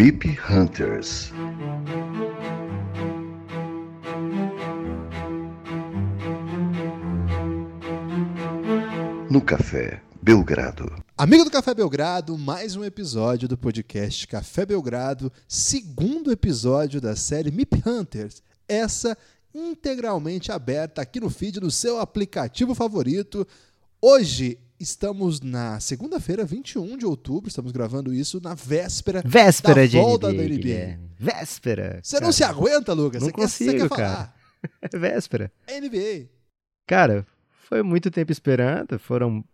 MIP Hunters. No Café Belgrado. Amigo do Café Belgrado, mais um episódio do podcast Café Belgrado, segundo episódio da série MIP Hunters. Essa integralmente aberta aqui no feed do seu aplicativo favorito. Hoje estamos na segunda-feira, 21 de outubro, estamos gravando isso na véspera, Véspera da de volta NBA, da NBA. Véspera. Você não cara. se aguenta, Lucas? Não você quer, você quer consigo, falar? cara. É véspera. É NBA. Cara, foi muito tempo esperando, foram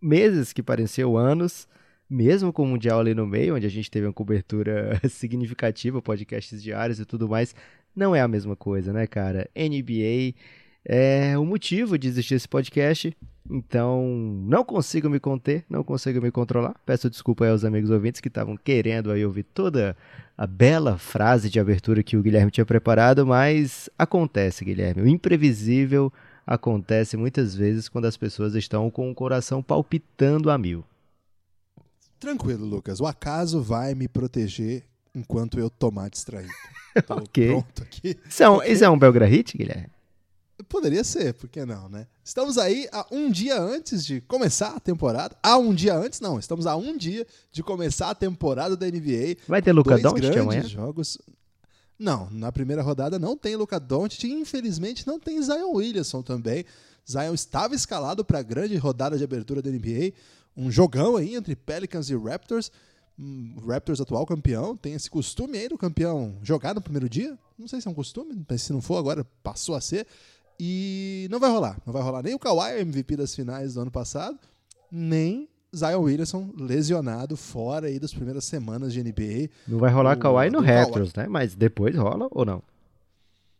meses que pareciam anos, mesmo com o Mundial ali no meio, onde a gente teve uma cobertura significativa, podcasts diários e tudo mais, não é a mesma coisa, né, cara? NBA é o motivo de existir esse podcast, então não consigo me conter, não consigo me controlar. Peço desculpa aí aos amigos ouvintes que estavam querendo aí ouvir toda a bela frase de abertura que o Guilherme tinha preparado, mas acontece, Guilherme, o imprevisível acontece muitas vezes quando as pessoas estão com o coração palpitando a mil. Tranquilo, Lucas. O acaso vai me proteger enquanto eu tomar distraído. Tô Ok. pronto aqui. Isso é um, Ok. isso é um Guilherme? Poderia ser, por que não, né? Estamos aí a um dia antes de começar a temporada. Há um dia antes, não. Estamos a um dia de começar a temporada da NBA. Vai ter Luca Doncic grandes amanhã? jogos. Não, na primeira rodada não tem Luca Doncic infelizmente não tem Zion Williamson também. Zion estava escalado para a grande rodada de abertura da NBA, um jogão aí entre Pelicans e Raptors. Hum, Raptors atual campeão, tem esse costume aí do campeão jogar no primeiro dia. Não sei se é um costume, mas se não for agora passou a ser. E não vai rolar, não vai rolar nem o Kawhi, MVP das finais do ano passado, nem Zion Williamson lesionado fora aí das primeiras semanas de NBA. Não vai rolar O- Kawhi no. Raptors, né? Mas depois rola ou não?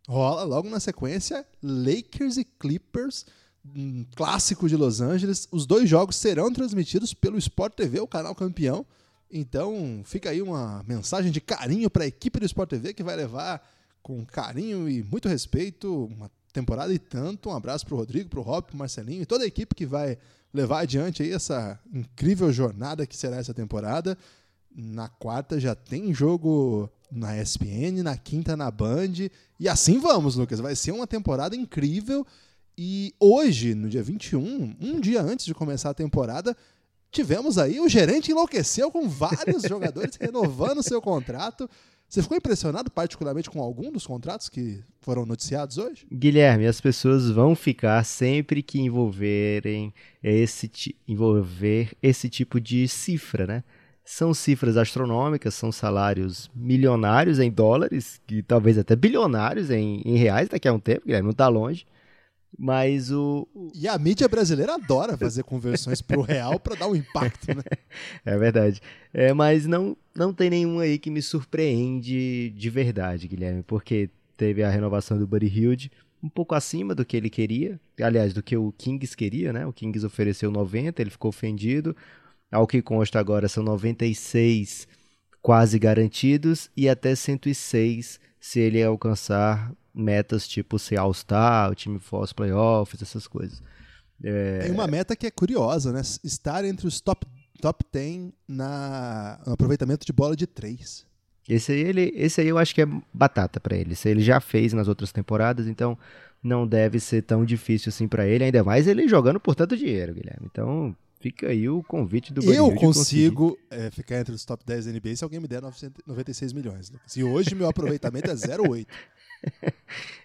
Rola logo na sequência Lakers e Clippers, um clássico de Los Angeles. Os dois jogos serão transmitidos pelo Sport TV, o canal campeão. Então fica aí uma mensagem de carinho para a equipe do Sport TV que vai levar com carinho e muito respeito uma temporada e tanto. Um abraço para o Rodrigo, para o Rob, para o Marcelinho e toda a equipe que vai levar adiante aí essa incrível jornada que será essa temporada. Na quarta já tem jogo na ESPN, na quinta na Band. E assim vamos, Lucas. Vai ser uma temporada incrível. E hoje, no dia 21, um dia antes de começar a temporada, tivemos aí o gerente enlouqueceu com vários jogadores renovando seu contrato. Você ficou impressionado particularmente com algum dos contratos que foram noticiados hoje? Guilherme, as pessoas vão ficar sempre que envolverem esse, envolver esse tipo de cifra, né? São cifras astronômicas, são salários milionários em dólares, que talvez até bilionários em, em reais daqui a um tempo, Guilherme, não tá longe. Mas o, E a mídia brasileira adora fazer conversões pro real para dar um impacto, né? É verdade. É, mas não, não tem nenhum aí que me surpreende de verdade, Guilherme, porque teve a renovação do Buddy Hilde um pouco acima do que ele queria, aliás, do que o Kings queria, né? O Kings ofereceu 90, ele ficou ofendido. Ao que consta agora são 96 quase garantidos e até 106 se ele alcançar metas tipo ser All-Star, o time force playoffs, essas coisas. Tem uma meta que é curiosa, né? Estar entre os top, top 10 na, no aproveitamento de bola de três. Esse aí, ele, esse aí eu acho que é batata pra ele. Esse ele já fez nas outras temporadas, então não deve ser tão difícil assim pra ele. Ainda mais ele jogando por tanto dinheiro, Guilherme. Então fica aí o convite do Eu consigo é, ficar entre os top 10 da NBA se alguém me der 996 milhões, Lucas. E hoje meu aproveitamento é 0,8.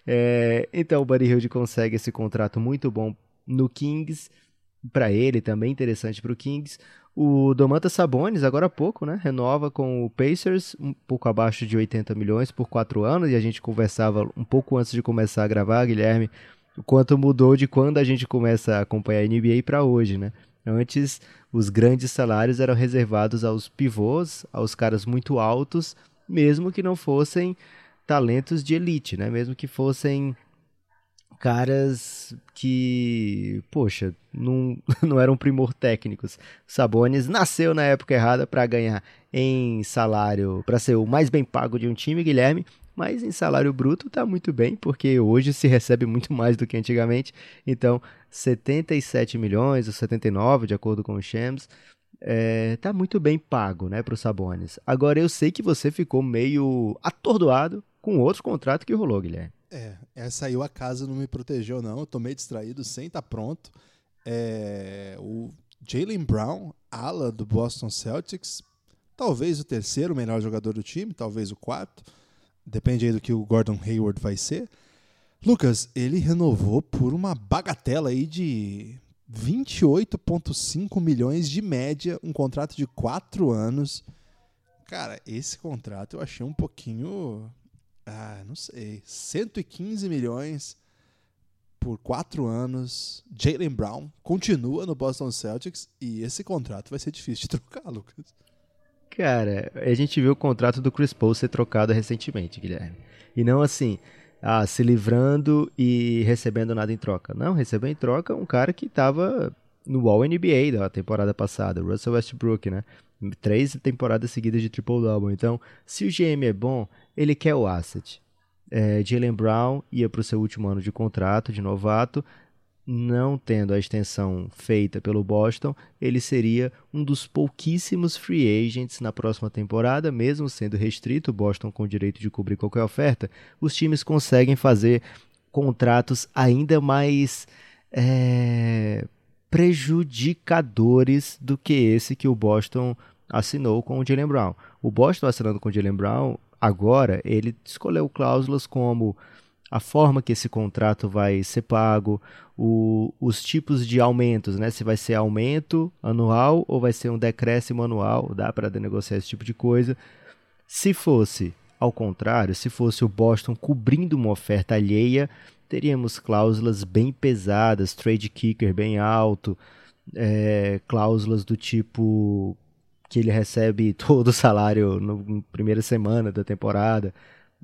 É, então o Buddy Hilde consegue esse contrato muito bom no Kings. Pra ele também interessante pro Kings. O Domantas Sabonis, agora há pouco, né? Renova com o Pacers, um pouco abaixo de 80 milhões por quatro anos. E a gente conversava um pouco antes de começar a gravar, Guilherme, o quanto mudou de quando a gente começa a acompanhar a NBA para hoje, né? Antes, os grandes salários eram reservados aos pivôs, aos caras muito altos, mesmo que não fossem talentos de elite, né? Mesmo que fossem caras que, poxa, não, não eram primor técnicos. Sabonis nasceu na época errada para ganhar em salário, para ser o mais bem pago de um time, Guilherme, mas em salário bruto tá muito bem, porque hoje se recebe muito mais do que antigamente. Então, 77 milhões ou 79, de acordo com o Shams, é, tá muito bem pago, né, pro Sabonis. Agora eu sei que você ficou meio atordoado com outro contrato que rolou, Guilherme. É, essa aí o acaso não me protegeu, não. Eu tô meio distraído, sem estar tá pronto. É, o Jalen Brown, ala do Boston Celtics, talvez o terceiro melhor jogador do time, talvez o quarto. Depende aí do que o Gordon Hayward vai ser. Lucas, ele renovou por uma bagatela aí de 28,5 milhões de média, um contrato de quatro anos. Cara, esse contrato eu achei um pouquinho. Ah, não sei. 115 milhões por quatro anos. Jalen Brown continua no Boston Celtics e esse contrato vai ser difícil de trocar, Lucas. Cara, a gente viu o contrato do Chris Paul ser trocado recentemente, Guilherme. E não assim, ah, se livrando e recebendo nada em troca. Não, recebeu em troca um cara que estava no All NBA da temporada passada, Russell Westbrook, né? Três temporadas seguidas de triple-double. Então, se o GM é bom, ele quer o asset. É, Jalen Brown ia para o seu último ano de contrato de novato não tendo a extensão feita pelo Boston, ele seria um dos pouquíssimos free agents na próxima temporada, mesmo sendo restrito Boston com o direito de cobrir qualquer oferta, os times conseguem fazer contratos ainda mais é, prejudicadores do que esse que o Boston assinou com o Jalen Brown. O Boston assinando com o Jalen Brown, agora, ele escolheu cláusulas como a forma que esse contrato vai ser pago, o, os tipos de aumentos, né? Se vai ser aumento anual ou vai ser um decréscimo anual, dá para negociar esse tipo de coisa. Se fosse ao contrário, se fosse o Boston cobrindo uma oferta alheia, teríamos cláusulas bem pesadas, trade kicker bem alto, é, cláusulas do tipo que ele recebe todo o salário na primeira semana da temporada,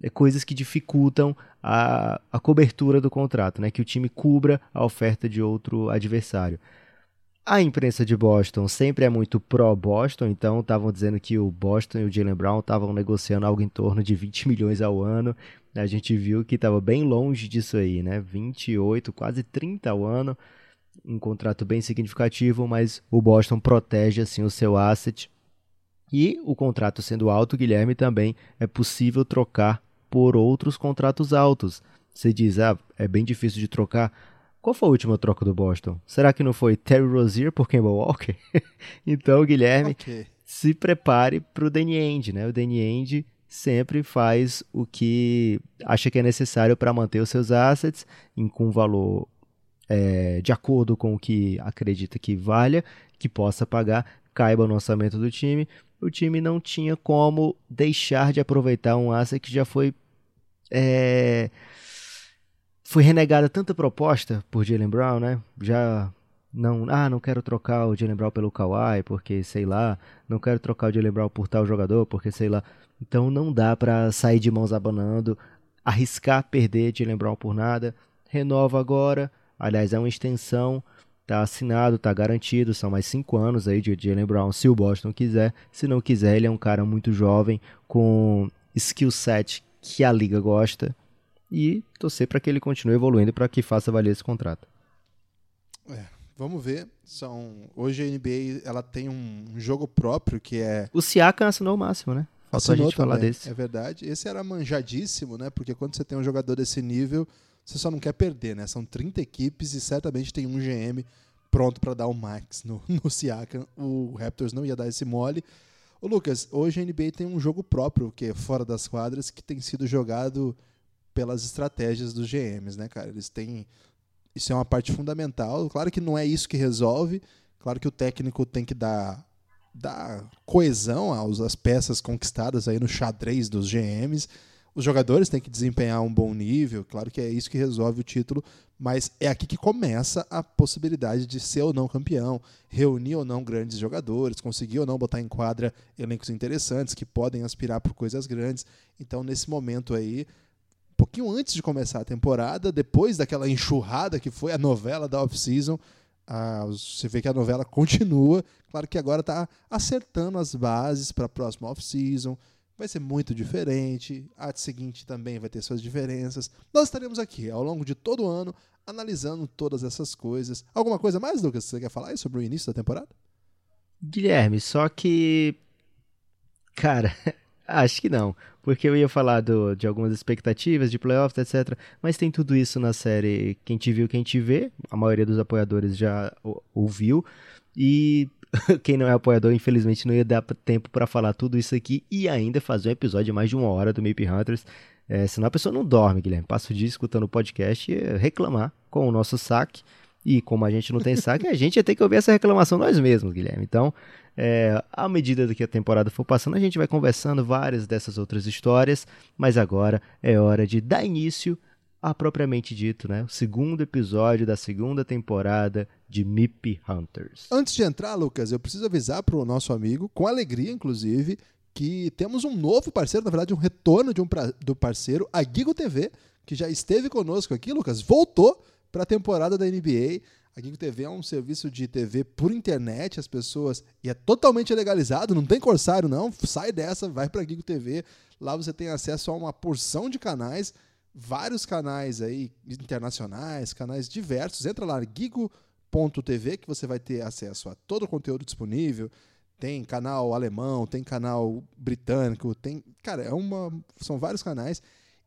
é, coisas que dificultam a, a cobertura do contrato, né? que o time cubra a oferta de outro adversário. A imprensa de Boston sempre é muito pró-Boston, então estavam dizendo que o Boston e o Jalen Brown estavam negociando algo em torno de 20 milhões ao ano. A gente viu que estava bem longe disso aí, né? 28, quase 30 ao ano. Um contrato bem significativo, mas o Boston protege assim o seu asset. E o contrato sendo alto, Guilherme, também é possível trocar por outros contratos altos. Você diz, ah, é bem difícil de trocar. Qual foi a última troca do Boston? Será que não foi Terry Rozier por Kemba Walker? então, Guilherme, okay. se prepare para o Danny Ainge, né? O Danny Ainge sempre faz o que acha que é necessário para manter os seus assets em, com valor é, de acordo com o que acredita que valha, que possa pagar, caiba no orçamento do time o time não tinha como deixar de aproveitar um asset que já foi é, foi renegada tanta proposta por Jalen Brown, né? Já não, ah, não quero trocar o Jalen Brown pelo Kawhi, porque sei lá, não quero trocar o Jalen Brown por tal jogador, porque sei lá. Então não dá para sair de mãos abanando, arriscar perder Jalen Brown por nada. Renova agora, aliás, é uma extensão Tá assinado, tá garantido, são mais cinco anos aí de Jalen Brown, se o Boston quiser. Se não quiser, ele é um cara muito jovem, com skill set que a liga gosta. E torcer para que ele continue evoluindo para que faça valer esse contrato. É, vamos ver. São hoje a NBA ela tem um jogo próprio que é o Siakam assinou o máximo, né? Faltou a gente também, falar desse. É verdade. Esse era manjadíssimo, né? Porque quando você tem um jogador desse nível, você só não quer perder, né? São 30 equipes e certamente tem um GM pronto para dar o max no, no Siakam. O Raptors não ia dar esse mole. Ô Lucas, hoje a NBA tem um jogo próprio, que é fora das quadras, que tem sido jogado pelas estratégias dos GMs, né, cara? Eles têm. Isso é uma parte fundamental. Claro que não é isso que resolve. Claro que o técnico tem que dar, dar coesão às peças conquistadas aí no xadrez dos GMs os jogadores têm que desempenhar um bom nível, claro que é isso que resolve o título, mas é aqui que começa a possibilidade de ser ou não campeão, reunir ou não grandes jogadores, conseguir ou não botar em quadra elencos interessantes que podem aspirar por coisas grandes. Então, nesse momento aí, um pouquinho antes de começar a temporada, depois daquela enxurrada que foi a novela da off-season, você vê que a novela continua. Claro que agora está acertando as bases para a próxima off-season vai ser muito diferente. A seguinte também vai ter suas diferenças. Nós estaremos aqui ao longo de todo o ano analisando todas essas coisas. Alguma coisa mais, Lucas, você quer falar sobre o início da temporada? Guilherme, só que. Cara, acho que não. Porque eu ia falar do, de algumas expectativas de playoffs, etc. Mas tem tudo isso na série Quem Te Viu, Quem Te Vê. A maioria dos apoiadores já ouviu. E quem não é apoiador, infelizmente, não ia dar tempo para falar tudo isso aqui e ainda fazer um episódio de mais de uma hora do Map Hunters. É, senão a pessoa não dorme, Guilherme. Passa o dia escutando o podcast e reclamar com o nosso saque. E como a gente não tem saque, a gente ia ter que ouvir essa reclamação nós mesmos, Guilherme. Então, é, à medida que a temporada for passando, a gente vai conversando várias dessas outras histórias. Mas agora é hora de dar início a propriamente dito, né? O segundo episódio da segunda temporada de Mip Hunters. Antes de entrar, Lucas, eu preciso avisar para o nosso amigo, com alegria inclusive, que temos um novo parceiro, na verdade, um retorno de um pra, do parceiro, a Gigo TV, que já esteve conosco aqui, Lucas, voltou para a temporada da NBA. A Gigo TV é um serviço de TV por internet, as pessoas. E é totalmente legalizado, não tem corsário, não. Sai dessa, vai para a Gigo TV. Lá você tem acesso a uma porção de canais, vários canais aí internacionais, canais diversos. Entra lá, gigo.tv, que você vai ter acesso a todo o conteúdo disponível. Tem canal alemão, tem canal britânico, tem. Cara, é uma. São vários canais.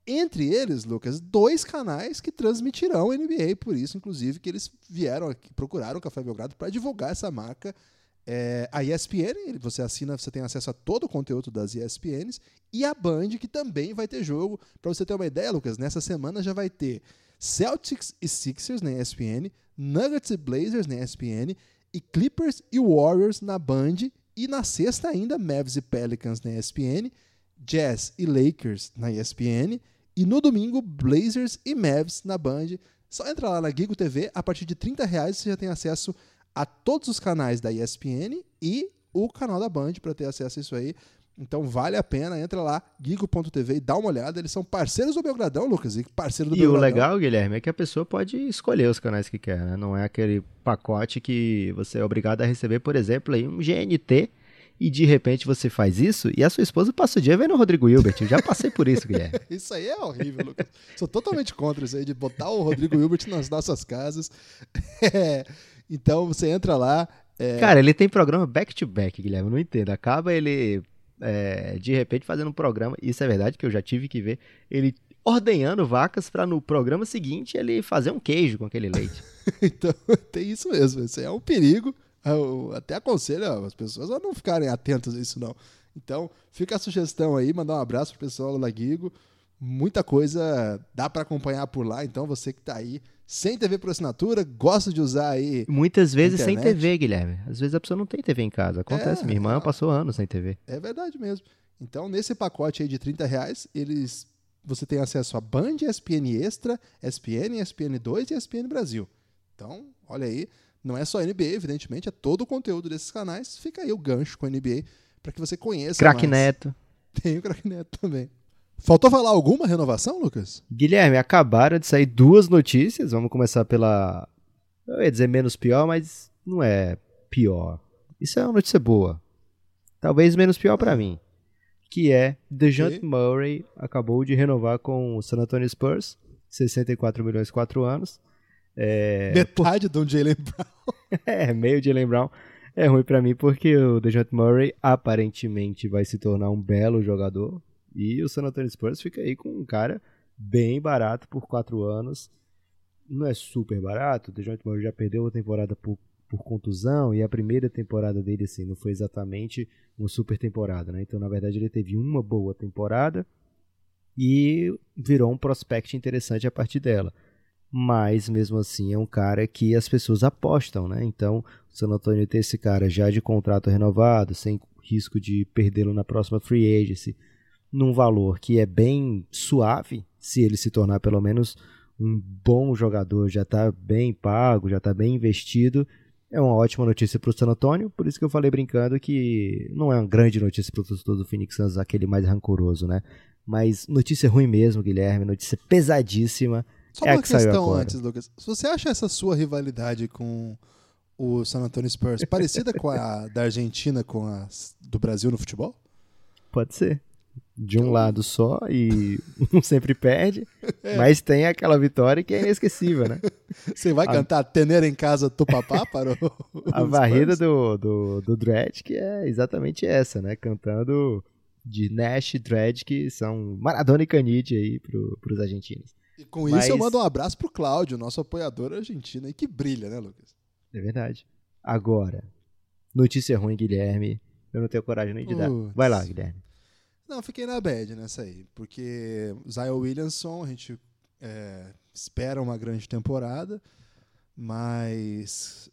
Entre eles, Lucas, dois canais que transmitirão NBA, por isso, inclusive, que eles vieram aqui, procuraram o Café Belgrado para divulgar essa marca. É, a ESPN, você assina, você tem acesso a todo o conteúdo das ESPNs, e a Band, que também vai ter jogo. Para você ter uma ideia, Lucas, nessa semana já vai ter Celtics e Sixers na ESPN, Nuggets e Blazers na ESPN, e Clippers e Warriors na Band, e na sexta ainda, Mavs e Pelicans na ESPN, Jazz e Lakers na ESPN, e no domingo, Blazers e Mavs na Band. Só entra lá na Gigo TV, a partir de 30 reais você já tem acesso a todos os canais da ESPN e o canal da Band para ter acesso a isso aí. Então vale a pena, entra lá, gigo.tv e dá uma olhada. Eles são parceiros do Belgradão, Lucas, e parceiro do E Belgradão. o legal, Guilherme, é que a pessoa pode escolher os canais que quer, né? Não é aquele pacote que você é obrigado a receber, por exemplo, aí um GNT e de repente você faz isso e a sua esposa passa o dia vendo o Rodrigo Hilbert. Eu já passei por isso, Guilherme. isso aí é horrível, Lucas. Sou totalmente contra isso aí de botar o Rodrigo Hilbert nas nossas casas. É, então você entra lá. É... Cara, ele tem programa back-to-back, -back, Guilherme. Eu não entendo. Acaba ele é, de repente fazendo um programa. Isso é verdade que eu já tive que ver. Ele ordenhando vacas para no programa seguinte ele fazer um queijo com aquele leite. então tem isso mesmo. Isso é um perigo. Eu até aconselho as pessoas a não ficarem atentas a isso, não. Então, fica a sugestão aí, mandar um abraço pro pessoal da Guigo. Muita coisa dá para acompanhar por lá, então você que tá aí sem TV por assinatura, gosta de usar aí. Muitas vezes sem TV, Guilherme. Às vezes a pessoa não tem TV em casa. Acontece, é, minha irmã é, passou anos sem TV. É verdade mesmo. Então, nesse pacote aí de 30 reais, eles, você tem acesso a Band, ESPN Extra, ESPN, ESPN2 e ESPN Brasil. Então, olha aí, não é só NBA, evidentemente, é todo o conteúdo desses canais. Fica aí o gancho com a NBA para que você conheça Crack Neto. Tem o Crack Neto também. Faltou falar alguma renovação, Lucas? Guilherme, acabaram de sair duas notícias. Vamos começar pela. Eu ia dizer menos pior, mas não é pior. Isso é uma notícia boa. Talvez menos pior para mim. Que é DeJounte okay. Murray acabou de renovar com o San Antonio Spurs, 64 milhões 4 anos. É... Metade do Jalen Brown. é, meio Jalen Brown. É ruim para mim porque o DeJounte Murray aparentemente vai se tornar um belo jogador. E o San Antonio Spurs fica aí com um cara bem barato por quatro anos. Não é super barato, o DeJounte Murray já perdeu a temporada por, por contusão e a primeira temporada dele assim não foi exatamente uma super temporada, né? Então, na verdade, ele teve uma boa temporada e virou um prospect interessante a partir dela mas mesmo assim é um cara que as pessoas apostam, né? Então, o San Antonio ter esse cara já de contrato renovado, sem risco de perdê-lo na próxima free agency, num valor que é bem suave, se ele se tornar pelo menos um bom jogador, já está bem pago, já está bem investido, é uma ótima notícia para o San Antonio, por isso que eu falei brincando que não é uma grande notícia para o torcedor do Phoenix Suns, aquele mais rancoroso, né? Mas notícia ruim mesmo, Guilherme, notícia pesadíssima só é uma questão antes, Lucas. Se você acha essa sua rivalidade com o San Antonio Spurs parecida com a da Argentina com a do Brasil no futebol? Pode ser. De um lado só e um sempre perde, mas tem aquela vitória que é inesquecível, né? Você vai A- cantar Tener em Casa Tupapá para o, A os varrida do, do, do Dredd que é exatamente essa, né? Cantando de Nash e Dredd, que são Maradona e Canidia aí pro, pros argentinos. E com isso eu Mas- mando um abraço pro Cláudio, nosso apoiador argentino aí, que brilha, né, Lucas? É verdade. Agora, notícia ruim, Guilherme. Eu não tenho coragem nem de dar. Putz. Vai lá, Guilherme. Não, fiquei na bad nessa aí, porque Zion Williamson, a gente é, espera uma grande temporada, mas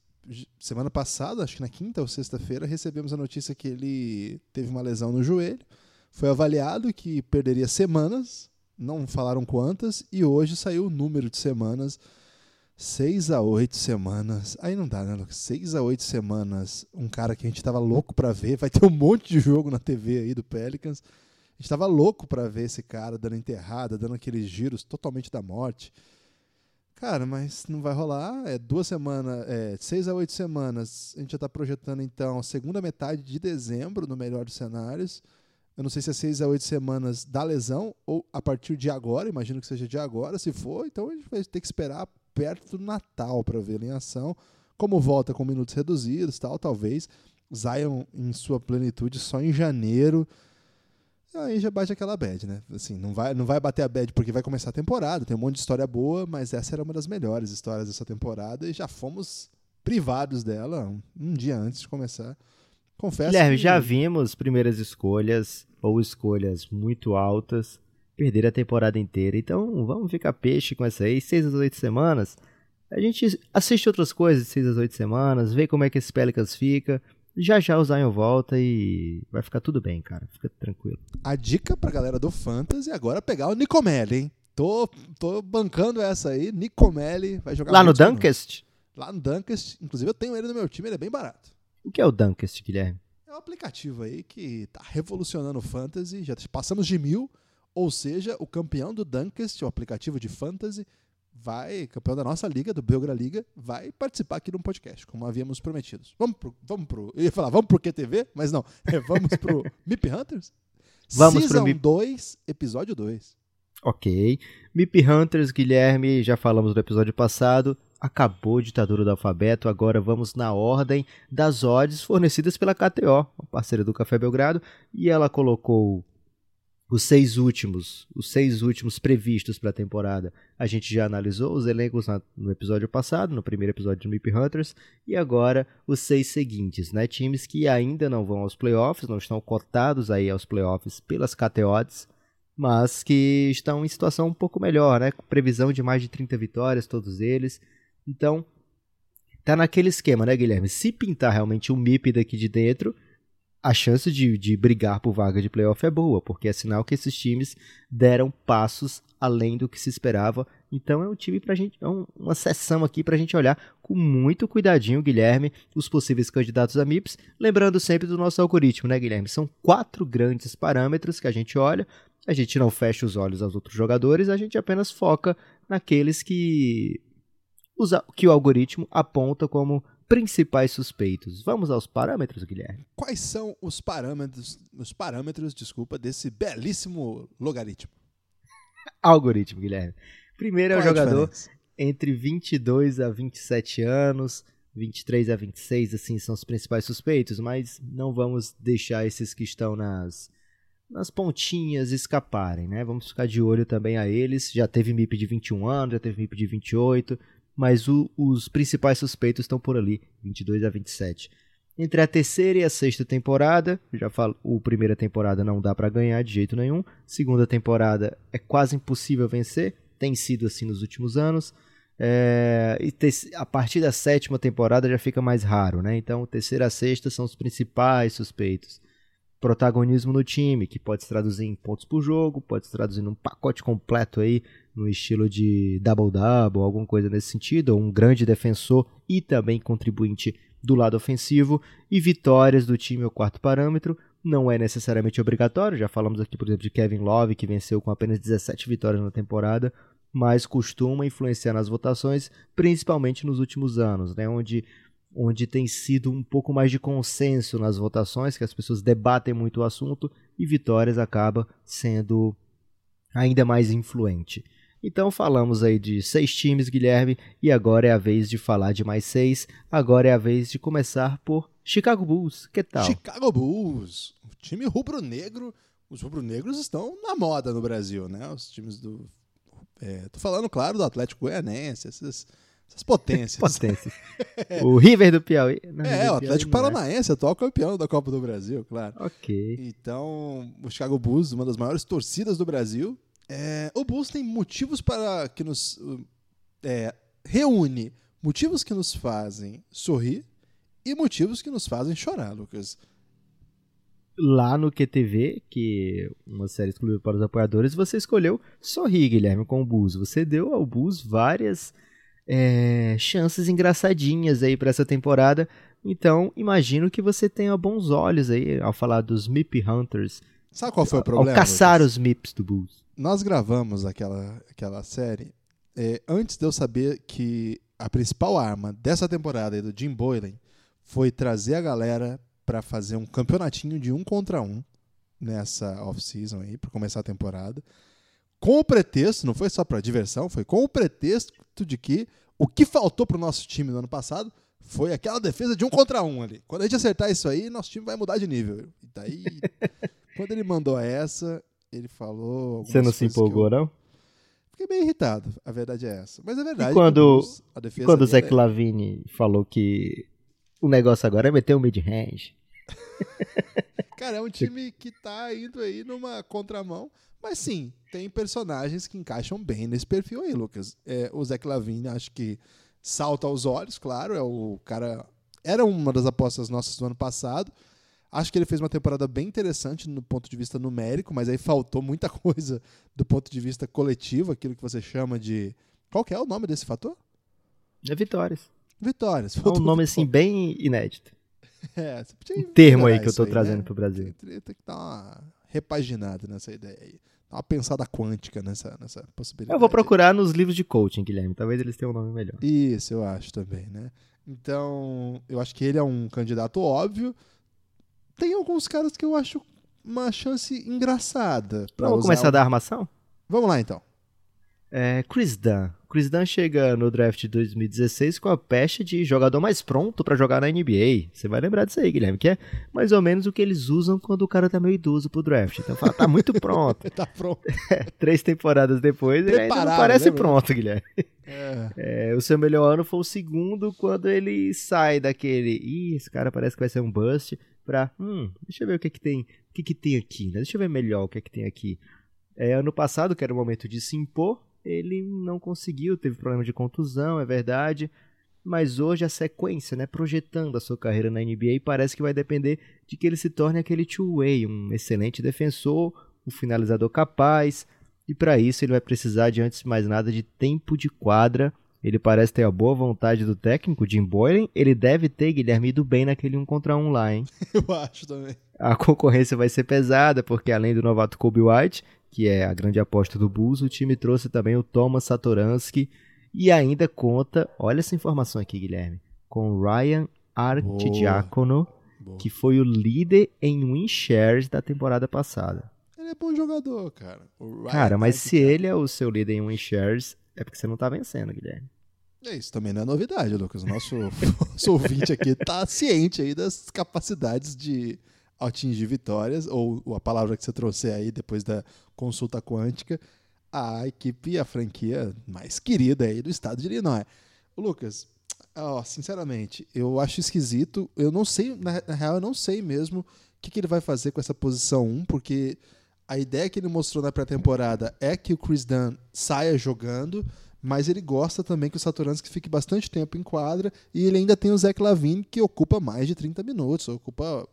semana passada, acho que na quinta ou sexta-feira, recebemos a notícia que ele teve uma lesão no joelho, foi avaliado que perderia semanas, não falaram quantas, e hoje saiu o número de semanas, seis a oito semanas. Aí não dá, né, Lucas? Seis a oito semanas, um cara que a gente tava louco pra ver, vai ter um monte de jogo na TV aí do Pelicans. A gente tava louco pra ver esse cara dando enterrada, dando aqueles giros totalmente da morte. Cara, mas não vai rolar. É duas semanas, é seis a oito semanas. A gente já tá projetando então a segunda metade de dezembro, no melhor dos cenários. Eu não sei se é seis a oito semanas da lesão ou a partir de agora. Imagino que seja de agora. Se for, então a gente vai ter que esperar perto do Natal para ver ele em ação. Como volta com minutos reduzidos, tal, talvez. Zion em sua plenitude só em janeiro. Aí já bate aquela bad, né? Assim, não vai, não vai bater a bad porque vai começar a temporada, tem um monte de história boa, mas essa era uma das melhores histórias dessa temporada e já fomos privados dela um, um dia antes de começar. Confesso Guilherme, que já vimos primeiras escolhas ou escolhas muito altas perder a temporada inteira. Então vamos ficar peixe com essa aí. Seis às oito semanas. A gente assiste outras coisas de seis às oito semanas, vê como é que esse Pelicans fica. Já já o Zion volta e vai ficar tudo bem, cara. Fica tranquilo. a dica pra galera do Fantasy agora é pegar o Nicomelli, hein? Tô, tô bancando essa aí. Nicomelli vai jogar Lá no Dunkest? Lá no Dunkest. Inclusive eu tenho ele no meu time, ele é bem barato. O que é o Dunkest, Guilherme? É um aplicativo aí que tá revolucionando o Fantasy. Já passamos de mil. Ou seja, o campeão do Dunkest, o aplicativo de Fantasy, vai, campeão da nossa liga, do Belgra Liga, vai participar aqui no podcast, como havíamos prometido. Vamos pro, vamos pro, eu ia falar, vamos pro QTV, mas não, é, vamos pro Mip Hunters? Vamos pro Season Mip- 2, episódio 2. Ok. Mip Hunters, Guilherme, já falamos no episódio passado. Acabou a ditadura do alfabeto, agora vamos na ordem das odds fornecidas pela KTO, uma parceira do Café Belgrado, e ela colocou os seis últimos, os seis últimos previstos para a temporada. A gente já analisou os elencos no episódio passado, no primeiro episódio do Mip Hunters, e agora os seis seguintes, né? Times que ainda não vão aos playoffs, não estão cotados aí aos playoffs pelas KTO odds mas que estão em situação um pouco melhor, né? Com previsão de mais de 30 vitórias, todos eles. Então, tá naquele esquema, né, Guilherme? Se pintar realmente um MIP daqui de dentro, a chance de, de brigar por vaga de playoff é boa, porque é sinal que esses times deram passos além do que se esperava. Então é um time pra gente, é um- uma sessão aqui pra gente olhar com muito cuidadinho, Guilherme, os possíveis candidatos a MIPs. Lembrando sempre do nosso algoritmo, né, Guilherme? São quatro grandes parâmetros que a gente olha. A gente não fecha os olhos aos outros jogadores, a gente apenas foca naqueles que, os a- que o algoritmo aponta como principais suspeitos. Vamos aos parâmetros, Guilherme? Quais são os parâmetros, os parâmetros, desculpa, desse belíssimo logaritmo? Algoritmo, Guilherme. Primeiro é o Qual jogador diferença? entre 22 a 27 anos, 23 a 26, assim, são os principais suspeitos, mas não vamos deixar esses que estão nas, nas pontinhas escaparem, né? Vamos ficar de olho também a eles. Já teve MIP de 21 anos, já teve MIP de 28, mas o- os principais suspeitos estão por ali, 22 a 27. Entre a terceira e a sexta temporada, já falo, o primeira temporada não dá pra ganhar de jeito nenhum. Segunda temporada é quase impossível vencer, tem sido assim nos últimos anos. É, e a partir da sétima temporada já fica mais raro, né? Então, terceira a sexta são os principais suspeitos. Protagonismo no time, que pode se traduzir em pontos por jogo, pode se traduzir num pacote completo aí, no estilo de double-double, alguma coisa nesse sentido, um grande defensor e também contribuinte do lado ofensivo. E vitórias do time é o quarto parâmetro. Não é necessariamente obrigatório, já falamos aqui, por exemplo, de Kevin Love, que venceu com apenas 17 vitórias na temporada, mas costuma influenciar nas votações, principalmente nos últimos anos, né, onde onde tem sido um pouco mais de consenso nas votações, que as pessoas debatem muito o assunto e Vitórias acaba sendo ainda mais influente. Então falamos aí de seis times, Guilherme, e agora é a vez de falar de mais seis. Agora é a vez de começar por Chicago Bulls. Que tal? Chicago Bulls, o time rubro-negro. Os rubro-negros estão na moda no Brasil, né? Os times do. É, tô falando, claro, do Atlético Goianense, essas, essas potências. Potências. O River do Piauí. Não, É, River o Atlético Piauí é. Paranaense, atual campeão da Copa do Brasil, claro. Ok. Então, o Chicago Bulls, uma das maiores torcidas do Brasil. É, o Bulls tem motivos para que nos é, reúne motivos que nos fazem sorrir e motivos que nos fazem chorar, Lucas. Lá no QTV, que uma série exclusiva para os apoiadores, você escolheu sorrir, Guilherme, com o Bulls. Você deu ao Bulls várias é, chances engraçadinhas aí para essa temporada. Então, imagino que você tenha bons olhos aí ao falar dos Mip Hunters, Sabe qual foi o ao problema? caçar Lucas? os Mips do Bulls. Nós gravamos aquela, aquela série é, antes de eu saber que a principal arma dessa temporada aí do Jim Boylan foi trazer a galera para fazer um campeonatinho de um contra um nessa off-season aí, para começar a temporada. Com o pretexto, não foi só para diversão, foi com o pretexto de que o que faltou pro nosso time no ano passado foi aquela defesa de um contra um ali. Quando a gente acertar isso aí, nosso time vai mudar de nível. E daí, quando ele mandou essa, ele falou. Você não se que eu- empolgou, não? Fiquei meio irritado, a verdade é essa. Mas é verdade. E quando- E quando o dele Zach Lavine falou que o negócio agora é meter o mid-range. é... Cara, é um time que tá indo aí numa contramão. Mas sim, tem personagens que encaixam bem nesse perfil aí, Lucas. É, o Zach Lavine, acho que salta aos olhos, claro. É o cara. Era uma das apostas nossas do ano passado. Acho que ele fez uma temporada bem interessante no ponto de vista numérico, mas aí faltou muita coisa do ponto de vista coletivo, aquilo que você chama de. Qual que é o nome desse fator? É vitórias. Vitórias. É um nome assim bem inédito. É, você podia Um termo aí que eu tô né? trazendo pro Brasil. Tem, tem que dar uma repaginada nessa ideia aí. Dar uma pensada quântica nessa, nessa possibilidade. Eu vou procurar nos livros de coaching, Guilherme. Talvez eles tenham um nome melhor. Isso, eu acho também, né? Então, eu acho que ele é um candidato óbvio. Tem alguns caras que eu acho uma chance engraçada. Vamos começar o- da armação? Vamos lá, então. É, Chris Dunn. Chris Dunn chega no draft de 2016 com a peste de jogador mais pronto pra jogar na NBA. Você vai lembrar disso aí, Guilherme, que é mais ou menos o que eles usam quando o cara tá meio idoso pro draft. Então fala, tá muito pronto. Tá pronto. Três temporadas depois, ele ainda não parece lembra? pronto, Guilherme. É. É, o seu melhor ano foi o segundo quando ele sai daquele. Ih, esse cara parece que vai ser um bust. Pra. Hum, deixa eu ver o que, que tem. O que, que tem aqui, né? Deixa eu ver melhor o que, que tem aqui. É, ano passado, que era o momento de se impor, ele não conseguiu, teve problema de contusão, é verdade. Mas hoje a sequência, né, projetando a sua carreira na NBA, parece que vai depender de que ele se torne aquele two-way, um excelente defensor, um finalizador capaz, e para isso ele vai precisar de antes de mais nada de tempo de quadra. Ele parece ter a boa vontade do técnico, Jim Boylan. Ele deve ter, Guilherme, ido bem naquele um contra um lá, hein? Eu acho também. A concorrência vai ser pesada, porque além do novato Kobe White, que é a grande aposta do Bulls, o time trouxe também o Thomas Satoransky e ainda conta, olha essa informação aqui, Guilherme, com Ryan Arcidiacono, Boa. que foi o líder em win shares da temporada passada. Ele é bom jogador, cara. Cara, mas se ele é o seu líder em win shares, é porque você não tá vencendo, Guilherme. É, isso também não é novidade, Lucas. Nosso, nosso ouvinte aqui tá ciente aí das capacidades de atingir vitórias, ou, a palavra que você trouxe aí depois da consulta quântica, a equipe, a franquia mais querida aí do estado de Illinois. Lucas, ó, sinceramente, eu acho esquisito. Eu não sei, na, na real, eu não sei mesmo o que, que ele vai fazer com essa posição 1, porque a ideia que ele mostrou na pré-temporada é que o Chris Dunn saia jogando, mas ele gosta também que o Satoransky fique bastante tempo em quadra e ele ainda tem o Zach Lavine que ocupa mais de 30 minutos, ocupa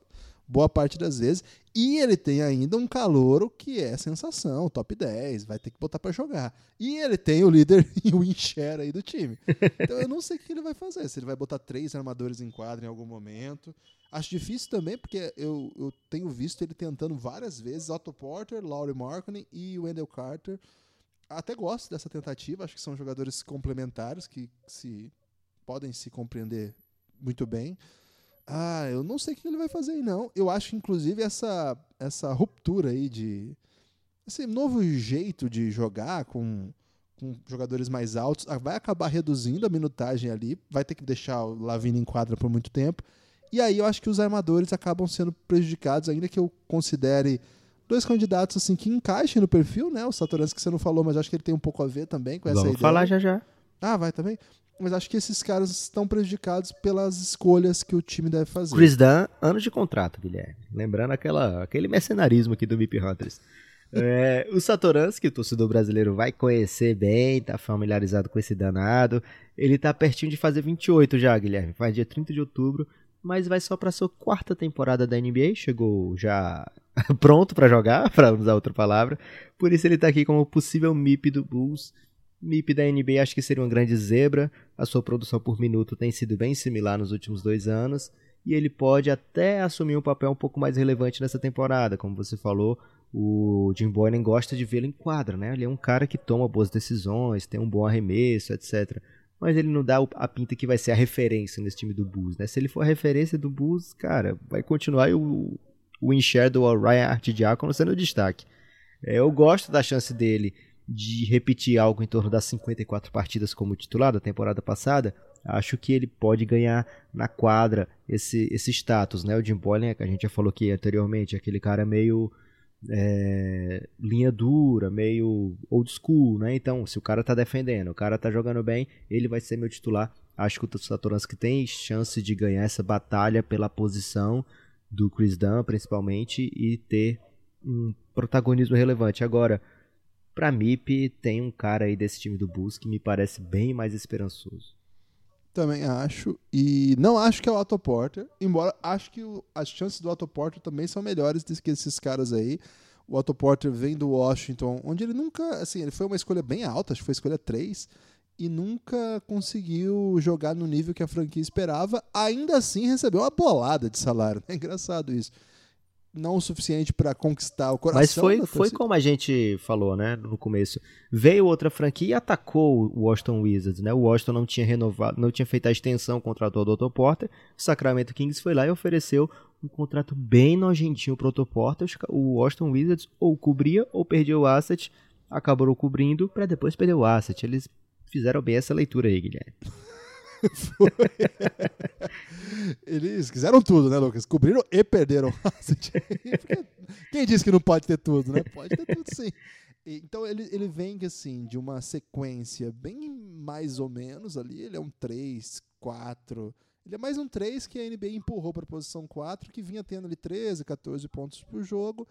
boa parte das vezes, e ele tem ainda um calouro que é sensação, top 10, vai ter que botar pra jogar. E ele tem o líder e o share aí do time. Então eu não sei o que ele vai fazer, se ele vai botar três armadores em quadra em algum momento. Acho difícil também, porque eu, eu tenho visto ele tentando várias vezes Otto Porter, Laurie Markkinen e Wendell Carter. Até gosto dessa tentativa, acho que são jogadores complementares que se podem se compreender muito bem. Ah, eu não sei o que ele vai fazer aí, não. Eu acho inclusive, essa, essa ruptura aí de. Esse novo jeito de jogar com, com jogadores mais altos ah, vai acabar reduzindo a minutagem ali. Vai ter que deixar o Lavine em quadra por muito tempo. E aí eu acho que os armadores acabam sendo prejudicados, ainda que eu considere dois candidatos assim que encaixem no perfil, né? O Satoransky que você não falou, mas acho que ele tem um pouco a ver também com essa Vamos ideia. falar já já. Ah, vai também. Mas acho que esses caras estão prejudicados pelas escolhas que o time deve fazer. Chris Dunn, anos de contrato, Guilherme. Lembrando aquela, aquele mercenarismo aqui do VIP Hunters. É, o Satoransky, o torcedor brasileiro vai conhecer bem, tá familiarizado com esse danado. Ele tá pertinho de fazer 28 já, Guilherme. Faz dia 30 de outubro, mas vai só pra sua quarta temporada da NBA. Chegou já pronto pra jogar, pra usar outra palavra. Por isso ele tá aqui como possível MIP do Bulls. MIP da NBA acho que seria uma grande zebra. A sua produção por minuto tem sido bem similar nos últimos dois anos. E ele pode até assumir um papel um pouco mais relevante nessa temporada. Como você falou, o Jim Boylan gosta de vê-lo em quadra, né? Ele é um cara que toma boas decisões, tem um bom arremesso, etc. Mas ele não dá a pinta que vai ser a referência nesse time do Bulls, né? Se ele for a referência do Bulls, cara, vai continuar o, o in-share do Ryan Artidiacono sendo o destaque. É, eu gosto da chance dele de repetir algo em torno das 54 partidas como titular da temporada passada, acho que ele pode ganhar na quadra esse, esse status, né? O Jim Boylan, que a gente já falou aqui anteriormente, aquele cara meio é, linha dura, meio old school, né? Então, se o cara tá defendendo, o cara tá jogando bem, ele vai ser meu titular. Acho que o Satoransky tem chance de ganhar essa batalha pela posição do Chris Dunn, principalmente, e ter um protagonismo relevante. Agora, Pra MIP, tem um cara aí desse time do Bulls que me parece bem mais esperançoso. Também acho. E não acho que é o Otto Porter, embora acho que o, as chances do Otto Porter também são melhores do que esses caras aí. O Otto Porter vem do Washington, onde ele nunca, assim, ele foi uma escolha bem alta, acho que foi escolha 3, e nunca conseguiu jogar no nível que a franquia esperava. Ainda assim, recebeu uma bolada de salário. É engraçado isso não o suficiente para conquistar o coração. Mas foi, foi como a gente falou, né, no começo. Veio outra franquia e atacou o Washington Wizards, né? O Washington não tinha renovado, não tinha feito a extensão, contratou o Dr. Porter. O Sacramento Kings foi lá e ofereceu um contrato bem nojentinho pro Dr. Porter. O Washington Wizards ou cobria ou perdia o asset, acabou cobrindo para depois perder o asset. Eles fizeram bem essa leitura aí, Guilherme. Eles quiseram tudo, né, Lucas? Cobriram e perderam. Quem disse que não pode ter tudo, né? Pode ter tudo sim. Então ele, ele vem assim de uma sequência bem mais ou menos ali. Ele é um 3, 4. Ele é mais um 3 que a NBA empurrou para a posição 4, que vinha tendo ali 13, 14 pontos por jogo.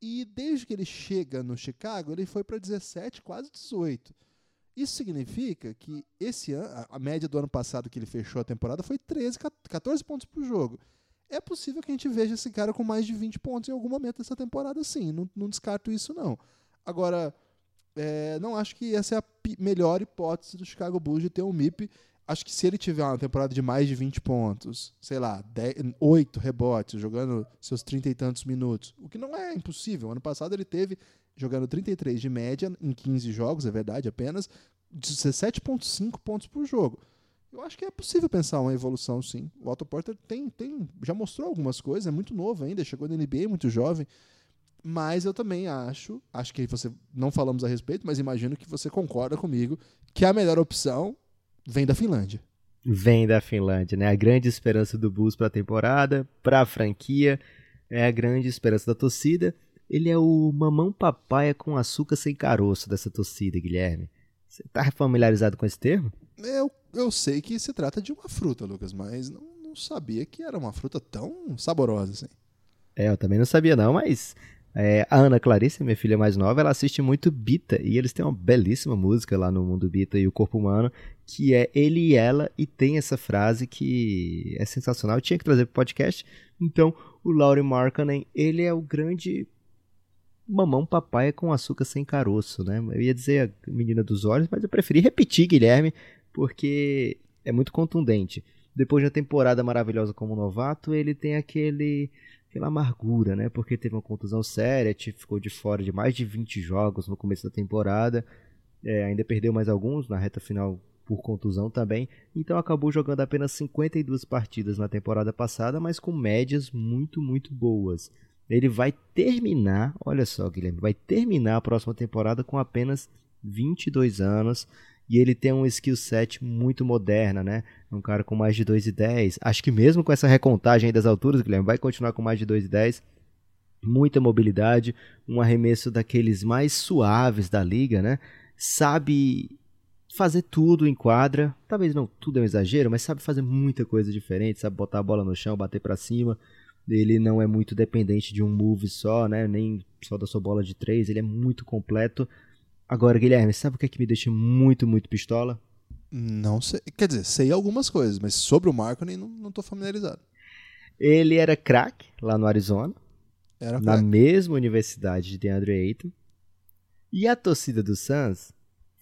E desde que ele chega no Chicago, ele foi para 17, quase 18. Isso significa que esse ano, a média do ano passado que ele fechou a temporada foi 13, 14 pontos por jogo. É possível que a gente veja esse cara com mais de 20 pontos em algum momento dessa temporada, sim. Não, não descarto isso, não. Agora, é, não acho que essa é a melhor hipótese do Chicago Bulls de ter um MIP. Acho que se ele tiver uma temporada de mais de 20 pontos, sei lá, 10, 8 rebotes, jogando seus 30 e tantos minutos, o que não é impossível. Ano passado ele teve jogando 33 de média em 15 jogos, é verdade, apenas 17.5 pontos por jogo. Eu acho que é possível pensar uma evolução, sim. O Otto Porter tem, tem, já mostrou algumas coisas, é muito novo ainda, chegou na NBA muito jovem. Mas eu também acho, acho que você não falamos a respeito, mas imagino que você concorda comigo que a melhor opção vem da Finlândia. Vem da Finlândia, né? A grande esperança do Bulls para a temporada, para a franquia, é a grande esperança da torcida. Ele é o mamão papaya com açúcar sem caroço dessa torcida, Guilherme. Você tá familiarizado com esse termo? Eu, eu sei que se trata de uma fruta, Lucas, mas não, não sabia que era uma fruta tão saborosa assim. É, eu também não sabia não, mas é, a Ana Clarice, minha filha mais nova, ela assiste muito Bita e eles têm uma belíssima música lá no Mundo Bita e o Corpo Humano, que é ele e ela, e tem essa frase que é sensacional. Eu tinha que trazer pro podcast. Então, o Laurie Markkanen, ele é o grande mamão papaya com açúcar sem caroço, né? Eu ia dizer a menina dos olhos, mas eu preferi repetir, Guilherme, porque é muito contundente. Depois de uma temporada maravilhosa como novato, ele tem aquele aquela amargura, né? Porque teve uma contusão séria, ficou de fora de mais de 20 jogos no começo da temporada. É, ainda perdeu mais alguns na reta final por contusão também, então acabou jogando apenas 52 partidas na temporada passada, mas com médias muito, muito boas. Ele vai terminar, olha só, Guilherme, vai terminar a próxima temporada com apenas 22 anos e ele tem um skill set muito moderna, né? Um cara com mais de 2,10. Acho que mesmo com essa recontagem das alturas, Guilherme, vai continuar com mais de 2,10. Muita mobilidade, um arremesso daqueles mais suaves da liga, né? Sabe fazer tudo em quadra. Talvez não tudo é um exagero, mas sabe fazer muita coisa diferente, sabe botar a bola no chão, bater para cima. Ele não é muito dependente de um move só, né? Nem só da sua bola de três. Ele é muito completo. Agora, Guilherme, sabe o que, é que me deixa muito, muito pistola? Não sei. Quer dizer, sei algumas coisas, mas sobre o Markkinen não, não tô familiarizado. Ele era craque lá no Arizona. Era na mesma universidade de DeAndre Ayton. E a torcida do Suns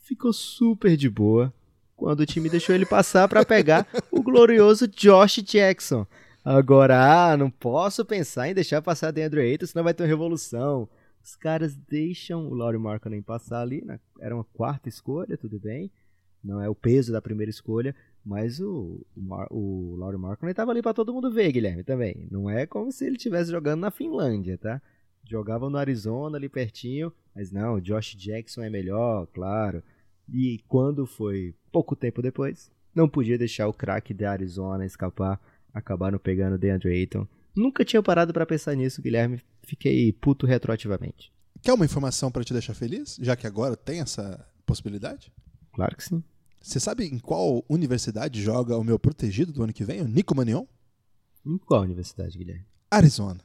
ficou super de boa quando o time deixou ele passar para pegar o glorioso Josh Jackson. Agora, ah, não posso pensar em deixar passar DeAndre Ayton, senão vai ter uma revolução. Os caras deixam o Laurie Markkinen passar ali, né? era uma quarta escolha, tudo bem. Não é o peso da primeira escolha, mas o, o, Mar, o Laurie Markkinen estava ali para todo mundo ver, Guilherme, também. Não é como se ele estivesse jogando na Finlândia, tá? Jogava no Arizona, ali pertinho, mas não, o Josh Jackson é melhor, claro. E quando foi pouco tempo depois, não podia deixar o craque da Arizona escapar, acabaram pegando o DeAndre Ayton. Nunca tinha parado para pensar nisso, Guilherme. Fiquei puto retroativamente. Quer uma informação para te deixar feliz? Já que agora tem essa possibilidade? Claro que sim. Você sabe em qual universidade joga o meu protegido do ano que vem, o Nico Manion? Em qual universidade, Guilherme? Arizona.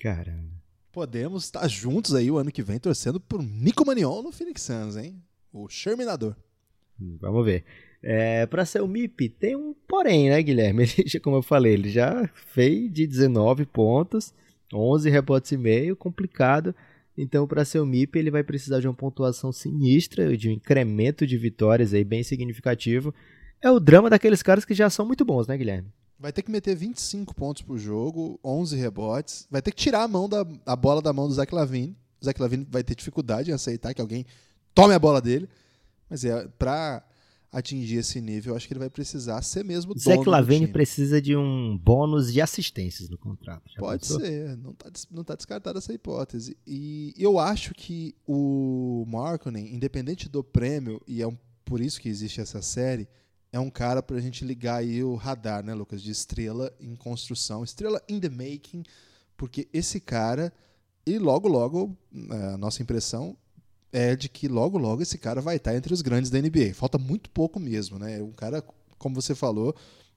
Caramba. Podemos estar juntos aí o ano que vem torcendo por Nico Manion no Phoenix Suns, hein? O Sherminador. Hum, vamos ver. É, para ser o MIP, tem um porém, né, Guilherme? Ele, como eu falei, ele já fez de 19 pontos, 11 rebotes e meio, complicado. Então, para ser o MIP, ele vai precisar de uma pontuação sinistra, de um incremento de vitórias aí bem significativo. É o drama daqueles caras que já são muito bons, né, Guilherme? Vai ter que meter 25 pontos por jogo, 11 rebotes. Vai ter que tirar a mão da a bola da mão do Zach Lavine. O Zach Lavine vai ter dificuldade em aceitar que alguém tome a bola dele. Mas é para atingir esse nível, eu acho que ele vai precisar ser mesmo dono Zach Lavine precisa de um bônus de assistências no contrato. Já Pode pensou? ser, não está não tá descartada essa hipótese. E eu acho que o Markkanen, independente do prêmio, e é um, por isso que existe essa série, é um cara para a gente ligar aí o radar, né, Lucas, de estrela em construção, estrela in the making, porque esse cara, e logo, logo, a nossa impressão é de que logo, logo esse cara vai estar entre os grandes da NBA. Falta muito pouco mesmo, né? Um cara, como você falou,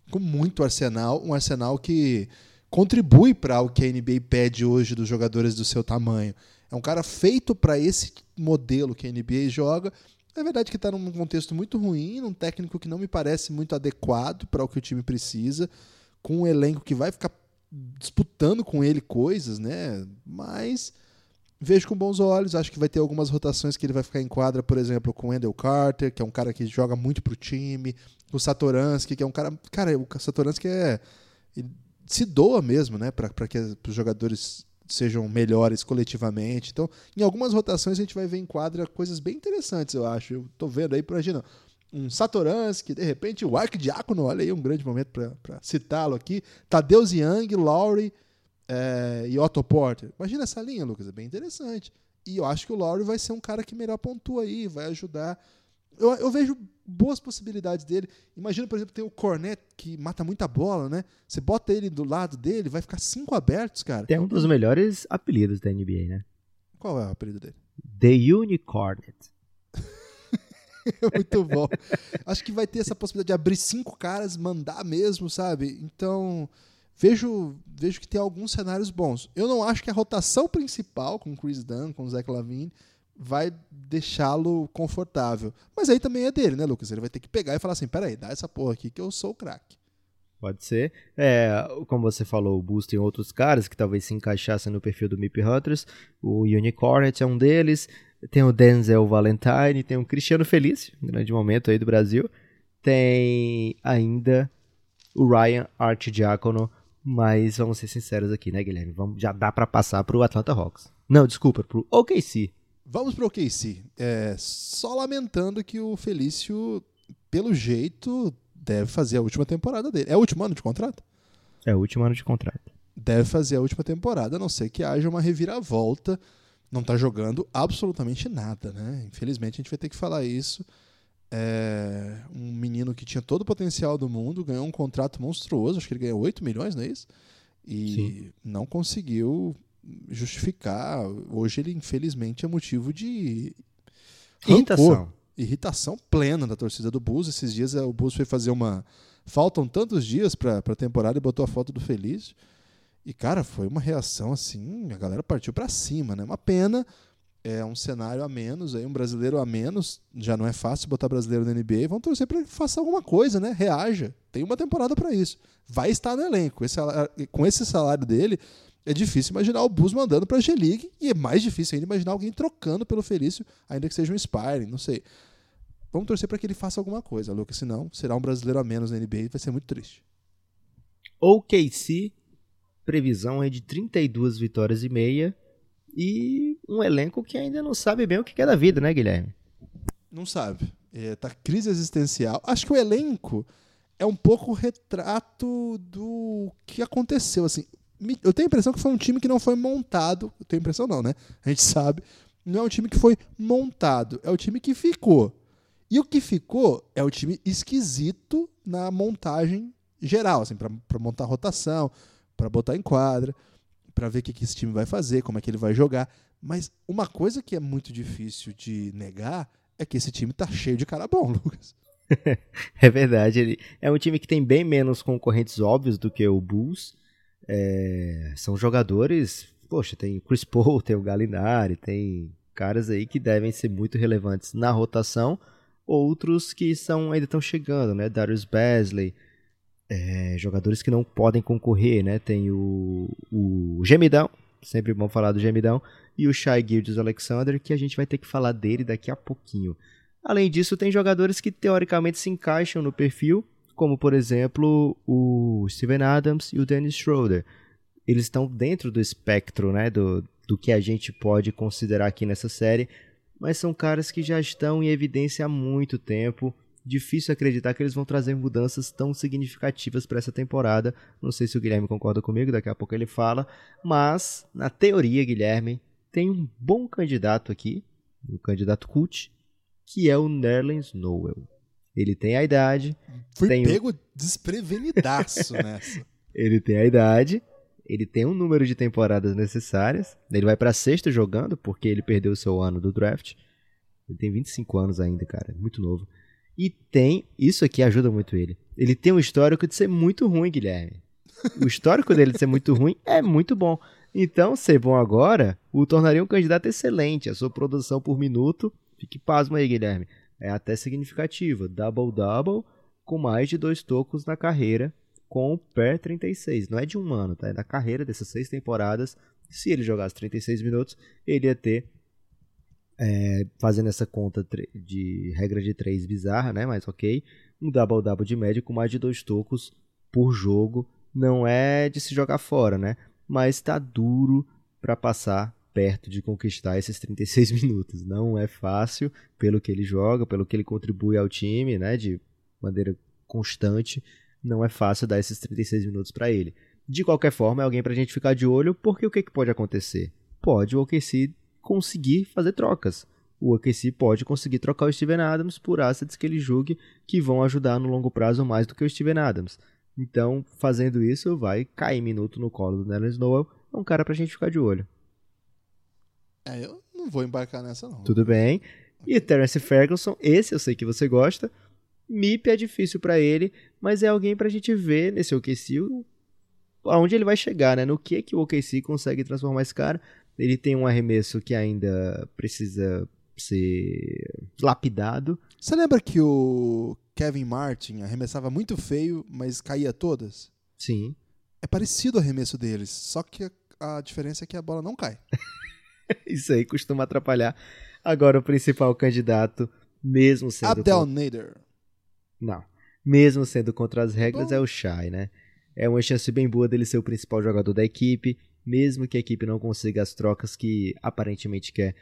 com muito arsenal, um arsenal que contribui para o que a NBA pede hoje dos jogadores do seu tamanho. É um cara feito para esse modelo que a NBA joga. É verdade que está num contexto muito ruim, num técnico que não me parece muito adequado para o que o time precisa, com um elenco que vai ficar disputando com ele coisas, né? Mas vejo com bons olhos. Acho que vai ter algumas rotações que ele vai ficar em quadra, por exemplo, com o Wendell Carter, que é um cara que joga muito pro time, o Satoransky, que é um cara. Cara, o Satoransky é. se doa mesmo, né? Para que os jogadores sejam melhores coletivamente. Então, em algumas rotações a gente vai ver em quadra coisas bem interessantes, eu acho. Eu tô vendo aí, imagina, um Satoransky, de repente o Arquidiácono, olha aí um grande momento para citá-lo aqui, Tadeusz Young, Lowry, é, e Otto Porter. Imagina essa linha, Lucas, é bem interessante. E eu acho que o Lowry vai ser um cara que melhor pontua aí, vai ajudar. Eu, eu vejo boas possibilidades dele. Imagina, por exemplo, tem o Cornet, que mata muita bola, né? Você bota ele do lado dele, vai ficar cinco abertos, cara. Tem um dos melhores apelidos da NBA, né? Qual é o apelido dele? The Unicornet. Muito bom. Acho que vai ter essa possibilidade de abrir cinco caras, mandar mesmo, sabe? Então, vejo, vejo que tem alguns cenários bons. Eu não acho que a rotação principal, com Chris Dunn, com Zach Lavine, vai deixá-lo confortável. Mas aí também é dele, né, Lucas? Ele vai ter que pegar e falar assim: peraí, dá essa porra aqui que eu sou o craque. Pode ser. É, como você falou, o Boost tem outros caras que talvez se encaixassem no perfil do Mip Hunters. O Unicornet é um deles. Tem o Denzel Valentine, tem o Cristiano um grande momento aí do Brasil. Tem ainda o Ryan Archidiacono, mas vamos ser sinceros aqui, né, Guilherme? Vamos, já dá para passar pro Atlanta Hawks. Não, desculpa, pro OKC. Vamos pro OKC. É, só lamentando que o Felício pelo jeito, deve fazer a última temporada dele. É o último ano de contrato? É o último ano de contrato. Deve fazer a última temporada, a não ser que haja uma reviravolta. Não tá jogando absolutamente nada, né? Infelizmente a gente vai ter que falar isso. É um menino que tinha todo o potencial do mundo, ganhou um contrato monstruoso, acho que ele ganhou 8 milhões, não é isso? E Sim. não conseguiu justificar. Hoje ele, infelizmente, é motivo de rancor, Irritação. irritação plena da torcida do Bulls. Esses dias eh, o Bulls foi fazer uma. Faltam tantos dias para a temporada e botou a foto do Felício. E, cara, foi uma reação assim, a galera partiu para cima, né? Uma pena, é um cenário a menos, aí um brasileiro a menos, já não é fácil botar brasileiro na NBA, vão torcer para ele faça alguma coisa, né? Reaja. Tem uma temporada para isso. Vai estar no elenco. Esse com esse salário dele, é difícil imaginar o Bulls mandando para a G-League e é mais difícil ainda imaginar alguém trocando pelo Felício, ainda que seja um sparring, não sei. Vamos torcer para que ele faça alguma coisa, Lucas, senão será um brasileiro a menos na NBA e vai ser muito triste. OKC, previsão é de 32 vitórias e meia. E um elenco que ainda não sabe bem o que é da vida, né, Guilherme? Não sabe. É, tá crise existencial. Acho que o elenco é um pouco o retrato do que aconteceu. Assim, eu tenho a impressão que foi um time que não foi montado. Eu tenho a impressão não, né? A gente sabe. Não é um time que foi montado. É o time que ficou. E o que ficou é o time esquisito na montagem geral, assim, para montar rotação, para botar em quadra, para ver o que, que esse time vai fazer, como é que ele vai jogar. Mas uma coisa que é muito difícil de negar é que esse time tá cheio de cara bom, Lucas. É verdade, ele é um time que tem bem menos concorrentes óbvios do que o Bulls. É, são jogadores, poxa, tem o Chris Paul, tem o Gallinari, tem caras aí que devem ser muito relevantes na rotação. Outros que são ainda estão chegando, né? Darius Basley, é, jogadores que não podem concorrer, né? Tem o, o Gemidão, sempre bom falar do Gemidão, e o Shai Gildes Alexander, que a gente vai ter que falar dele daqui a pouquinho. Além disso, tem jogadores que teoricamente se encaixam no perfil, como por exemplo o Steven Adams e o Dennis Schroeder. Eles estão dentro do espectro né, do, do que a gente pode considerar aqui nessa série, mas são caras que já estão em evidência há muito tempo. Difícil acreditar que eles vão trazer mudanças tão significativas para essa temporada. Não sei se o Guilherme concorda comigo, daqui a pouco ele fala. Mas, na teoria, Guilherme, tem um bom candidato aqui, um candidato cult, que é o Nerlens Noel. Ele tem a idade, Fui Tem um- pego desprevenidaço nessa. ele tem a idade, ele tem um número de temporadas necessárias. Ele vai para sexto jogando, porque ele perdeu o seu ano do draft. Ele tem 25 anos ainda, cara, muito novo. E tem, isso aqui ajuda muito ele. Ele tem um histórico de ser muito ruim, Guilherme. O histórico dele de ser muito ruim é muito bom. Então, ser bom agora o tornaria um candidato excelente. A sua produção por minuto, fique pasmo aí, Guilherme, é até significativa. Double-double com mais de dois tocos na carreira com o PER 36. Não é de um ano, tá? É da carreira dessas seis temporadas. Se ele jogasse 36 minutos, ele ia ter, é, fazendo essa conta de regra de 3 bizarra, né? Mas ok. Um double-double de média com mais de dois tocos por jogo. Não é de se jogar fora, né? Mas tá duro para passar perto de conquistar esses 36 minutos. Não é fácil pelo que ele joga, pelo que ele contribui ao time, né? De maneira constante não é fácil dar esses 36 minutos para ele. De qualquer forma, é alguém pra gente ficar de olho, porque o que, que pode acontecer? Pode o OKC conseguir fazer trocas. O OKC pode conseguir trocar o Steven Adams por assets que ele julgue que vão ajudar no longo prazo mais do que o Steven Adams. Então, fazendo isso, vai cair minuto no colo do Nerlens Noel. É um cara pra gente ficar de olho. É, eu não vou embarcar nessa, não. Tudo bem. E Terence Ferguson, esse eu sei que você gosta. MIP é difícil pra ele, mas é alguém pra gente ver nesse OKC aonde ele vai chegar, né? No que é que o OKC consegue transformar esse cara. Ele tem um arremesso que ainda precisa ser lapidado. Você lembra que o Kevin Martin arremessava muito feio, mas caía todas? Sim. É parecido o arremesso deles, só que a, a diferença é que a bola não cai. Isso aí costuma atrapalhar. Agora o principal candidato, mesmo sendo Abdel contra- Nader. Não. Mesmo sendo contra as regras, Bom. é o Shai, né? É uma chance bem boa dele ser o principal jogador da equipe, mesmo que a equipe não consiga as trocas que aparentemente quer.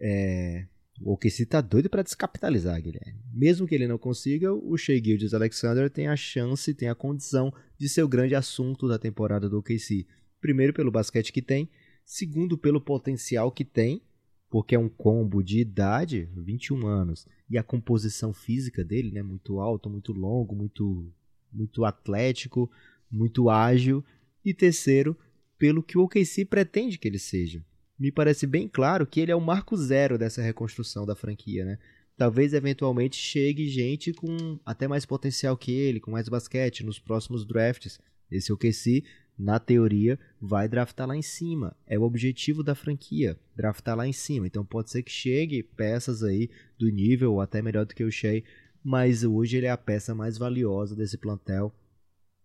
É, O OKC tá doido para descapitalizar, Guilherme. Mesmo que ele não consiga, o Shea Gildes Alexander tem a chance, tem a condição de ser o grande assunto da temporada do OKC. Primeiro pelo basquete que tem, segundo pelo potencial que tem, porque é um combo de idade, 21 anos, e a composição física dele, né, muito alto, muito longo, muito muito atlético, muito ágil, e terceiro, pelo que o OKC pretende que ele seja me parece bem claro que ele é o marco zero dessa reconstrução da franquia, né? Talvez eventualmente chegue gente com até mais potencial que ele, com mais basquete nos próximos drafts. Esse OKC, na teoria, vai draftar lá em cima. É o objetivo da franquia, draftar lá em cima. Então pode ser que chegue peças aí do nível ou até melhor do que o Shea, mas hoje ele é a peça mais valiosa desse plantel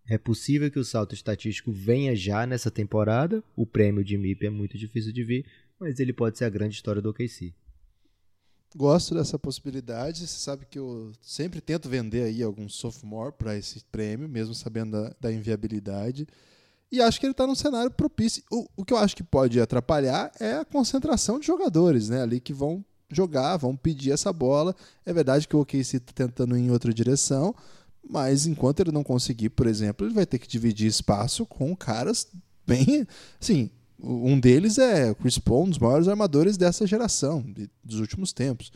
é possível que o salto estatístico venha já nessa temporada. O prêmio de MIP é muito difícil de vir, mas ele pode ser a grande história do OKC. Gosto dessa possibilidade. Você sabe que eu sempre tento vender aí algum sophomore para esse prêmio, mesmo sabendo da, da inviabilidade. E acho que ele está num cenário propício. O, o, que eu acho que pode atrapalhar é a concentração de jogadores, né? Ali que vão jogar, vão pedir essa bola. É verdade que o OKC está tentando ir em outra direção, mas enquanto ele não conseguir, por exemplo, ele vai ter que dividir espaço com caras bem. Assim, um deles é Chris Paul, um dos maiores armadores dessa geração, dos últimos tempos.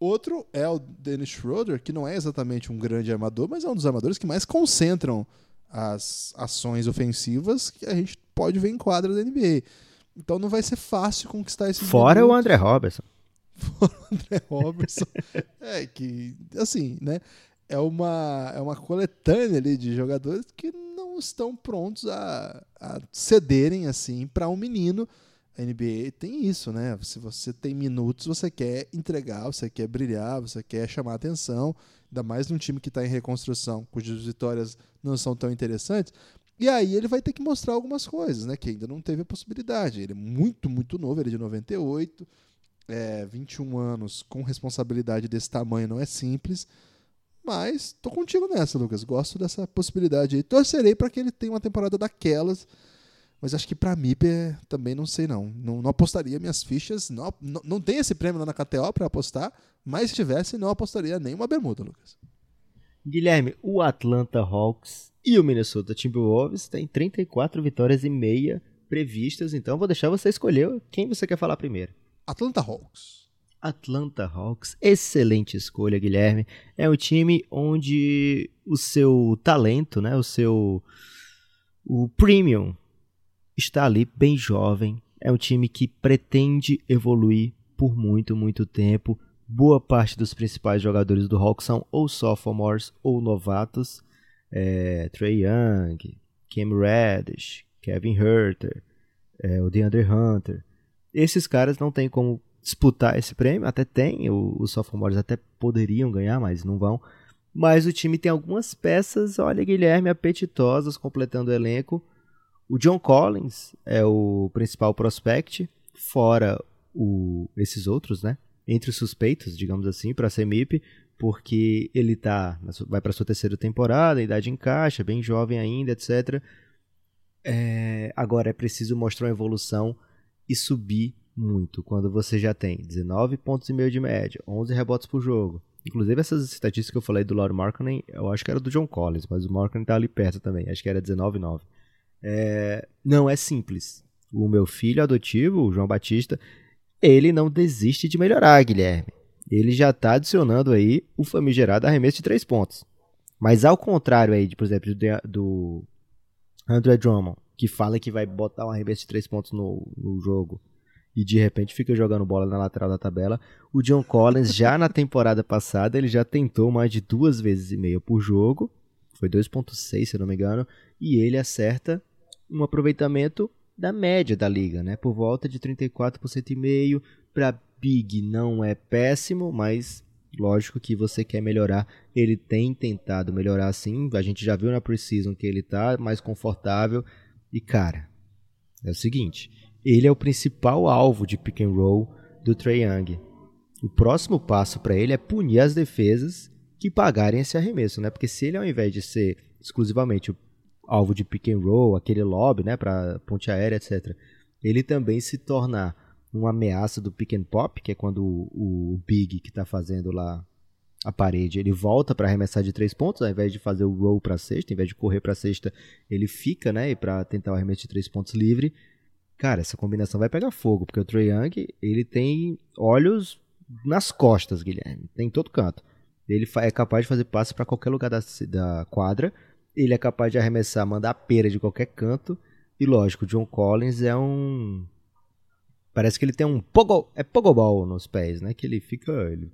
Outro é o Dennis Schroeder, que não é exatamente um grande armador, mas é um dos armadores que mais concentram as ações ofensivas que a gente pode ver em quadra da NBA. Então não vai ser fácil conquistar esse Fora minutos. o André Robertson. Fora o André Robertson. é que, assim, né? É uma, é uma coletânea ali de jogadores que não estão prontos a, a cederem assim para um menino. A NBA tem isso, né? Se você tem minutos, você quer entregar, você quer brilhar, você quer chamar atenção, ainda mais num time que está em reconstrução, cujas vitórias não são tão interessantes. E aí ele vai ter que mostrar algumas coisas, né? Que ainda não teve a possibilidade. Ele é muito, muito novo, ele é de 98, é, 21 anos, com responsabilidade desse tamanho não é simples. Mas tô contigo nessa, Lucas. Gosto dessa possibilidade aí. Torcerei para que ele tenha uma temporada daquelas. Mas acho que para mim também não sei não. não. não. apostaria minhas fichas. Não, não, não tem esse prêmio lá na KTO para apostar. Mas se tivesse, não apostaria nenhuma bermuda, Lucas. Guilherme, o Atlanta Hawks e o Minnesota Timberwolves têm 34 vitórias e meia previstas. Então vou deixar você escolher quem você quer falar primeiro. Atlanta Hawks. Atlanta Hawks, excelente escolha, Guilherme. É um time onde o seu talento, né, o seu o premium está ali bem jovem. É um time que pretende evoluir por muito, muito tempo. Boa parte dos principais jogadores do Hawks são ou sophomores ou novatos. É, Trey Young, Cam Reddish, Kevin Herter, é, o DeAndre Hunter. Esses caras não tem como disputar esse prêmio, até tem, os sophomores até poderiam ganhar, mas não vão. Mas o time tem algumas peças, olha, Guilherme, apetitosas, completando o elenco. O John Collins é o principal prospect, fora o, esses outros, né? Entre os suspeitos, digamos assim, para ser MIP, porque ele tá, vai para sua terceira temporada, a idade encaixa, bem jovem ainda, etc. É, agora é preciso mostrar uma evolução e subir muito quando você já tem 19 pontos e meio de média, 11 rebotes por jogo. Inclusive essas estatísticas que eu falei do Lord Markkinen, eu acho que era do John Collins, mas o Markkinen tá ali perto também, acho que era 19,9. É, não é simples. O meu filho adotivo, o João Batista, ele não desiste de melhorar, Guilherme. Ele já está adicionando aí o famigerado arremesso de três pontos. Mas ao contrário aí, de, por exemplo, do, André Drummond, que fala que vai botar um arremesso de três pontos no, no jogo e de repente fica jogando bola na lateral da tabela. O John Collins, já na temporada passada, ele já tentou mais de duas vezes e meia por jogo. Foi 2.6, se eu não me engano. E ele acerta um aproveitamento da média da liga, né? Por volta de 34% e meio. Para Big não é péssimo, mas lógico que você quer melhorar. Ele tem tentado melhorar sim. A gente já viu na preseason que ele tá mais confortável. E cara, é o seguinte, ele é o principal alvo de pick and roll do Trae Young. O próximo passo para ele é punir as defesas que pagarem esse arremesso, né? Porque se ele ao invés de ser exclusivamente o alvo de pick and roll, aquele lobby, né, para ponte aérea, etc, ele também se tornar uma ameaça do pick and pop, que é quando o, o Big que está fazendo lá a parede, ele volta para arremessar de três pontos, ao invés de fazer o roll para sexta, ao invés de correr para sexta, ele fica, né, para tentar o arremesso de três pontos livre. Cara, essa combinação vai pegar fogo, porque o Trae Young, ele tem olhos nas costas, Guilherme, tem em todo canto. Ele é capaz de fazer passe para qualquer lugar da, da quadra, ele é capaz de arremessar, mandar pera de qualquer canto, e lógico, o John Collins é um Parece que ele tem um pogo, é pogoball nos pés, né? Que ele fica ele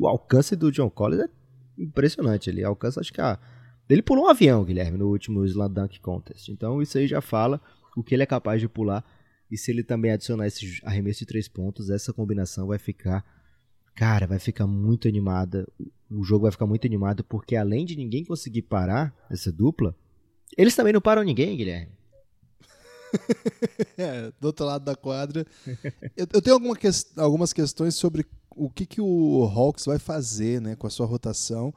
o alcance do John Collins é impressionante. Ele alcança, acho que a. Ele pulou um avião, Guilherme, no último Slam Dunk Contest. Então isso aí já fala o que ele é capaz de pular. E se ele também adicionar esse arremesso de três pontos, essa combinação vai ficar. Cara, vai ficar muito animada. O jogo vai ficar muito animado, porque além de ninguém conseguir parar essa dupla, eles também não param ninguém, Guilherme. é, do outro lado da quadra. Eu, eu tenho alguma que, algumas questões sobre o que, que o Hawks vai fazer né, com a sua rotação.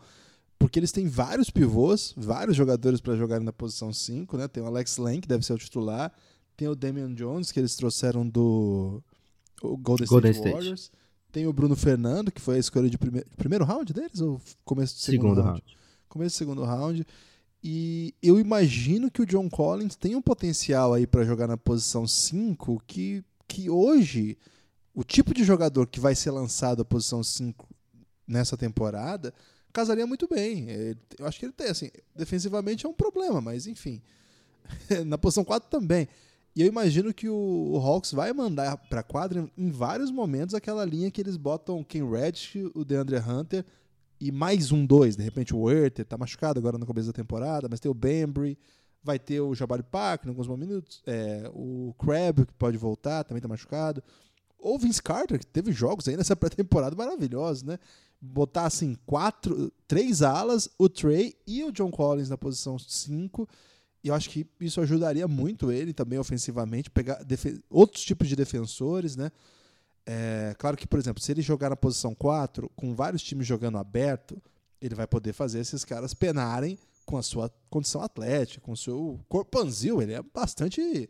Porque eles têm vários pivôs, vários jogadores para jogarem na posição 5. Né? Tem o Alex Len, que deve ser o titular. Tem o Damian Jones, que eles trouxeram do Golden, Golden State, Warriors. Tem o Bruno Fernando, que foi a escolha de prime primeiro round deles? Ou começo do segundo, segundo round? round? Começo do segundo round. E eu imagino que o John Collins tem um potencial aí para jogar na posição 5 que, que hoje o tipo de jogador que vai ser lançado à posição 5 nessa temporada casaria muito bem. Eu acho que ele tem, assim, defensivamente é um problema, mas enfim. Na posição 4 também. E eu imagino que o, Hawks vai mandar para quadra em vários momentos aquela linha que eles botam Ken Reddish, o DeAndre Hunter e mais um dois. De repente o Werther tá machucado agora no começo da temporada, mas tem o Bembry, vai ter o Jabari Park em alguns minutos, é, o Crab que pode voltar, também tá machucado. Ou Vince Carter, que teve jogos aí nessa pré-temporada maravilhosos, né? Botar assim, quatro, três alas, o Trey e o John Collins na posição 5. E eu acho que isso ajudaria muito ele também ofensivamente, pegar outros tipos de defensores, né? É, claro que, por exemplo, se ele jogar na posição 4, com vários times jogando aberto, ele vai poder fazer esses caras penarem com a sua condição atlética, com o seu corpanzil. Ele é bastante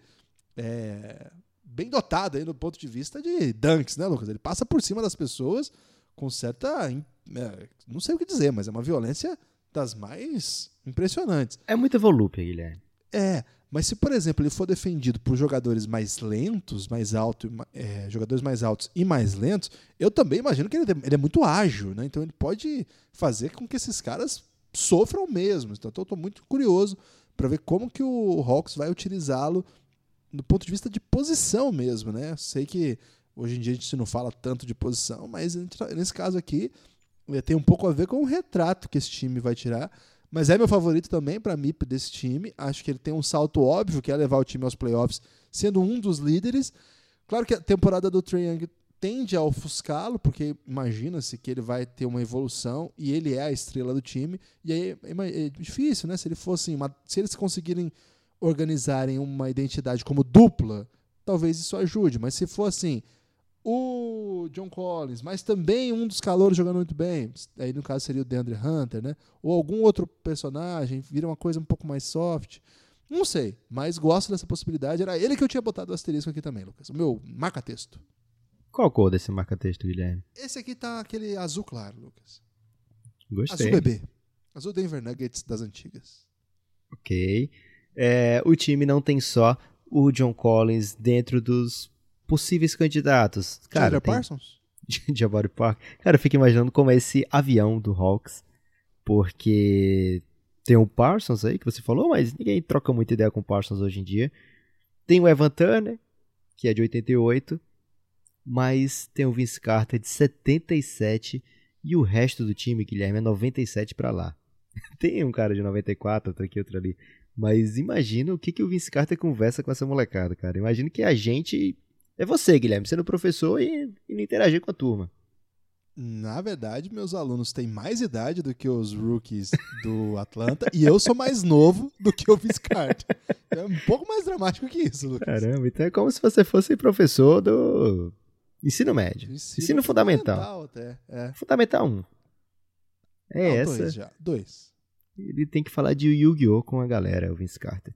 é, bem dotado aí no ponto de vista de dunks, né, Lucas? Ele passa por cima das pessoas com certa. É, não sei o que dizer, mas é uma violência das mais impressionantes. É muita volúpia, Guilherme. É, mas se, por exemplo, ele for defendido por jogadores mais lentos, mais altos, é, jogadores mais altos e mais lentos, eu também imagino que ele, ele é muito ágil, né? Então ele pode fazer com que esses caras sofram mesmo. Então eu estou muito curioso para ver como que o Hawks vai utilizá-lo do ponto de vista de posição mesmo, né? Sei que hoje em dia a gente não fala tanto de posição, mas nesse caso aqui é, tem um pouco a ver com o retrato que esse time vai tirar. Mas é meu favorito também para MIP desse time. Acho que ele tem um salto óbvio, que é levar o time aos playoffs, sendo um dos líderes. Claro que a temporada do Trae Young tende a ofuscá-lo, porque imagina-se que ele vai ter uma evolução e ele é a estrela do time. E aí é, é difícil, né? Se ele fosse uma, se eles conseguirem organizarem uma identidade como dupla, talvez isso ajude. Mas se for assim, o John Collins, mas também um dos calouros jogando muito bem. Aí no caso seria o DeAndre Hunter, né? Ou algum outro personagem, vira uma coisa um pouco mais soft. Não sei, mas gosto dessa possibilidade. Era ele que eu tinha botado o asterisco aqui também, Lucas. O meu marca-texto. Qual cor desse marca-texto, Guilherme? Esse aqui tá aquele azul claro, Lucas. Gostei. Azul bebê. Azul Denver Nuggets das antigas. Ok. É, o time não tem só o John Collins dentro dos possíveis candidatos. Cara, tem... Parsons? Jabari Park. Cara, eu fico imaginando como é esse avião do Hawks, porque tem o Parsons aí que você falou, mas ninguém troca muita ideia com o Parsons hoje em dia. Tem o Evan Turner, que é de 88, mas tem o Vince Carter de 77 e o resto do time, Guilherme, é 97 para lá. tem um cara de 94, outro aqui, outro ali. Mas imagina o que, que o Vince Carter conversa com essa molecada, cara. Imagina que a gente é você, Guilherme, sendo professor e, e não interagir com a turma. Na verdade, meus alunos têm mais idade do que os rookies do Atlanta e eu sou mais novo do que o Vince Carter. É um pouco mais dramático que isso, Lucas. Caramba, então é como se você fosse professor do ensino médio. Ensino, ensino fundamental. fundamental até, é. Fundamental 1. É não, essa. Dois já. Dois. Ele tem que falar de Yu-Gi-Oh! com a galera, o Vince Carter.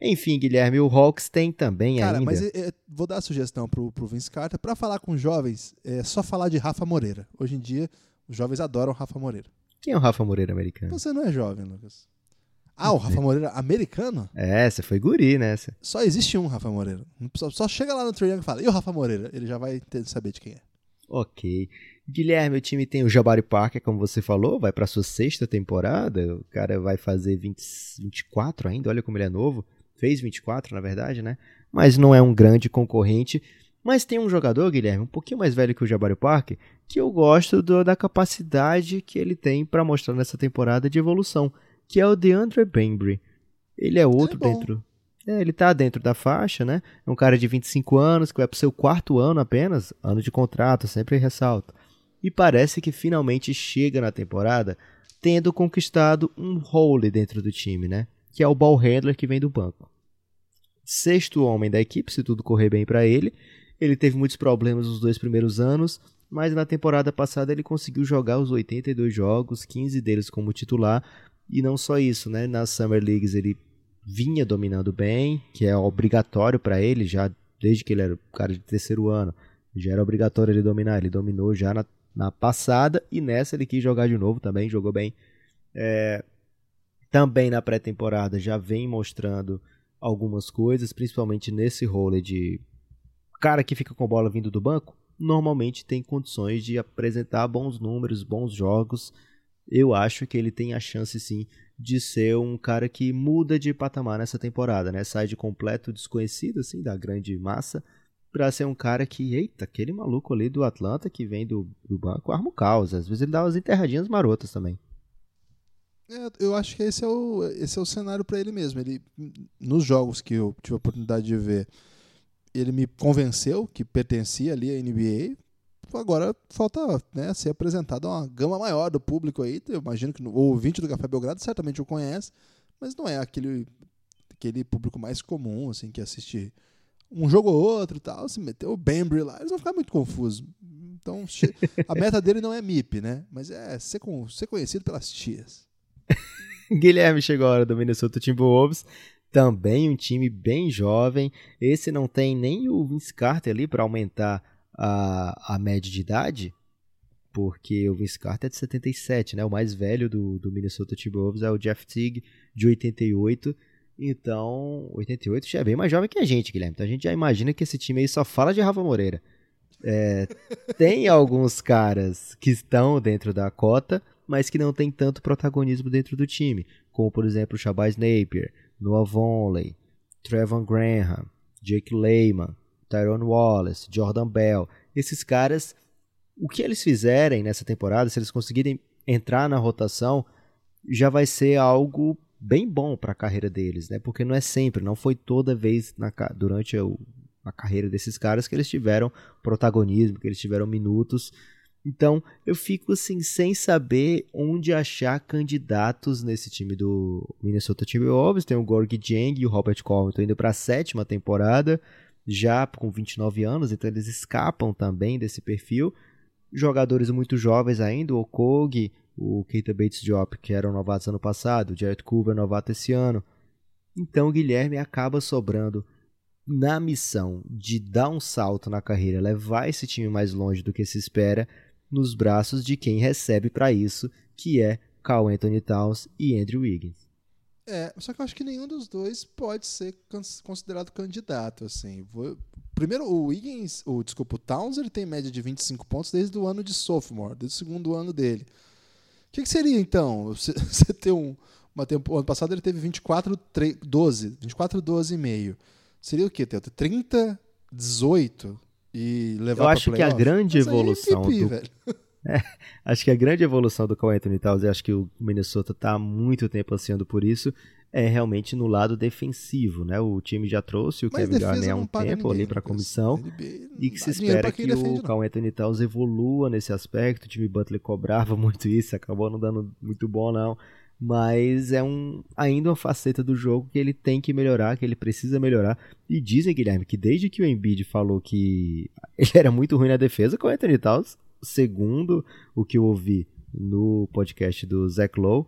Enfim, Guilherme, o Hawks tem também Cara, ainda. mas é, é, vou dar a sugestão pro, pro Vince Carter. Pra falar com jovens, é só falar de Rafa Moreira. Hoje em dia, os jovens adoram Rafa Moreira. Quem é o Rafa Moreira americano? Você não é jovem, Lucas. Ah, o Rafa Moreira americano? É, você foi guri nessa. Só existe um Rafa Moreira. Só, só chega lá no Trae e fala, e o Rafa Moreira? Ele já vai ter, saber de quem é. Ok. Guilherme, o time tem o Jabari Parker, como você falou, vai para sua sexta temporada. O cara vai fazer 20, 24 ainda, olha como ele é novo. Fez 24, na verdade, né? Mas não é um grande concorrente. Mas tem um jogador, Guilherme, um pouquinho mais velho que o Jabari Parker, que eu gosto do, da capacidade que ele tem para mostrar nessa temporada de evolução, que é o DeAndre Bembry. Ele é outro é dentro. É, ele tá dentro da faixa, né? É um cara de 25 anos que vai pro seu quarto ano apenas, ano de contrato, sempre ressalto. E parece que finalmente chega na temporada tendo conquistado um role dentro do time, né? Que é o ball handler que vem do banco. Sexto homem da equipe, se tudo correr bem para ele. Ele teve muitos problemas nos dois primeiros anos, mas na temporada passada ele conseguiu jogar os 82 jogos, 15 deles como titular. E não só isso, né? Nas Summer Leagues ele vinha dominando bem, que é obrigatório para ele, já desde que ele era cara de terceiro ano, já era obrigatório ele dominar. Ele dominou já na, na passada e nessa ele quis jogar de novo também, jogou bem. É, também na pré-temporada já vem mostrando algumas coisas, principalmente nesse role de cara que fica com bola vindo do banco, normalmente tem condições de apresentar bons números, bons jogos. Eu acho que ele tem a chance sim de ser um cara que muda de patamar nessa temporada, né? Sai de completo desconhecido assim da grande massa para ser um cara que, eita, aquele maluco ali do Atlanta que vem do, do banco arma o caos. Às vezes ele dá umas enterradinhas marotas também. É, eu acho que esse é o, esse é o cenário para ele mesmo. Ele, nos jogos que eu tive a oportunidade de ver, ele me convenceu que pertencia ali à NBA. Agora falta né, ser apresentado a uma gama maior do público aí. Eu imagino que o ouvinte do Café Belgrado certamente o conhece, mas não é aquele, aquele público mais comum, assim, que assiste um jogo ou outro e tal. Se meter o Bembry lá, eles vão ficar muito confusos. Então, a meta dele não é MIP, né? Mas é ser, com, ser conhecido pelas tias. Guilherme chegou a hora do Minnesota Timberwolves. Também um time bem jovem. Esse não tem nem o Vince Carter ali para aumentar a, a média de idade. Porque o Vince Carter é de 77, né? O mais velho do, do Minnesota Timberwolves é o Jeff Teague, de 88. Então, 88 já é bem mais jovem que a gente, Guilherme. Então a gente já imagina que esse time aí só fala de Rafa Moreira. É, tem alguns caras que estão dentro da cota, mas que não tem tanto protagonismo dentro do time, como por exemplo Shabazz Napier, Noah Vonley, Trevor Graham, Jake Lehman, Tyrone Wallace, Jordan Bell. Esses caras, o que eles fizerem nessa temporada, se eles conseguirem entrar na rotação, já vai ser algo bem bom para a carreira deles, né? Porque não é sempre, não foi toda vez na, durante o, a carreira desses caras que eles tiveram protagonismo, que eles tiveram minutos. Então, eu fico assim sem saber onde achar candidatos nesse time do Minnesota Timberwolves. Tem o Gorg Jang e o Robert Covington indo para a sétima temporada, já com 29 anos, então eles escapam também desse perfil. Jogadores muito jovens ainda, o Kog, o Keita Bates Diop, que eram novatos ano passado, o Jared Cooper, novato esse ano. Então o Guilherme acaba sobrando na missão de dar um salto na carreira, levar esse time mais longe do que se espera, nos braços de quem recebe para isso, que é Carl Anthony Towns e Andrew Wiggins. É, só que eu acho que nenhum dos dois pode ser considerado candidato, assim. Primeiro, o Wiggins, o, desculpa, o Towns, ele tem média de 25 pontos desde o ano de sophomore, desde o segundo ano dele. O que, que seria, então, você, ter um... Uma tempo, ano passado ele teve 24, 3, 12, 24, 12 e meio. Seria o quê, Teu? 30, 18 e levar Eu acho que a grande Mas evolução é MVP, do... É, acho que a grande evolução do Carl Anthony Towns, e acho que o Minnesota está há muito tempo ansiando por isso, é realmente no lado defensivo, né? O time já trouxe o Mas Kevin Garnett há um tempo ali para a comissão e que se espera que defende, o. Carl Anthony Towns evolua nesse aspecto. O time Butler cobrava muito isso, acabou não dando muito bom não, mas é um ainda uma faceta do jogo que ele tem que melhorar, que ele precisa melhorar. E dizem, Guilherme, que desde que o Embiid falou que ele era muito ruim na defesa, com o Anthony Towns, segundo o que eu ouvi no podcast do Zach Lowe,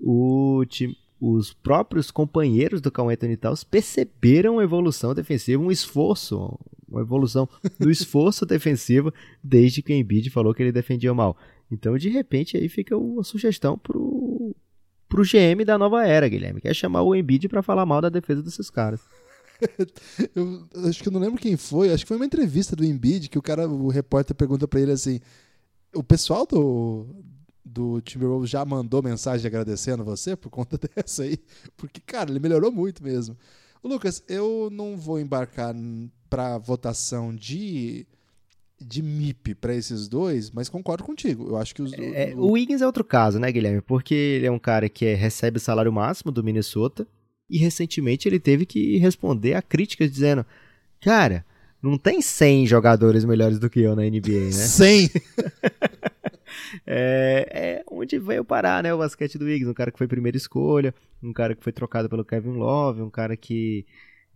o time, os próprios companheiros do Carl Anthony Towns perceberam uma evolução defensiva, um esforço, uma evolução do esforço defensivo desde que o Embiid falou que ele defendia mal. Então, de repente, aí fica uma sugestão pro, pro GM da nova era, Guilherme, que é chamar o Embiid para falar mal da defesa desses caras. eu acho que eu não lembro quem foi, acho que foi uma entrevista do Embiid que o cara, o repórter pergunta para ele assim: "O pessoal do do Timberwolves já mandou mensagem agradecendo você por conta dessa aí, porque cara, ele melhorou muito mesmo. Lucas, eu não vou embarcar para votação de de MIP para esses dois, mas concordo contigo. Eu acho que os é, o Wiggins é outro caso, né, Guilherme? Porque ele é um cara que é, recebe o salário máximo do Minnesota e recentemente ele teve que responder a críticas dizendo: "Cara, não tem 100 jogadores melhores do que eu na NBA, né?" 100. é, é, onde veio parar, né, o basquete do Wiggins, um cara que foi primeira escolha, um cara que foi trocado pelo Kevin Love, um cara que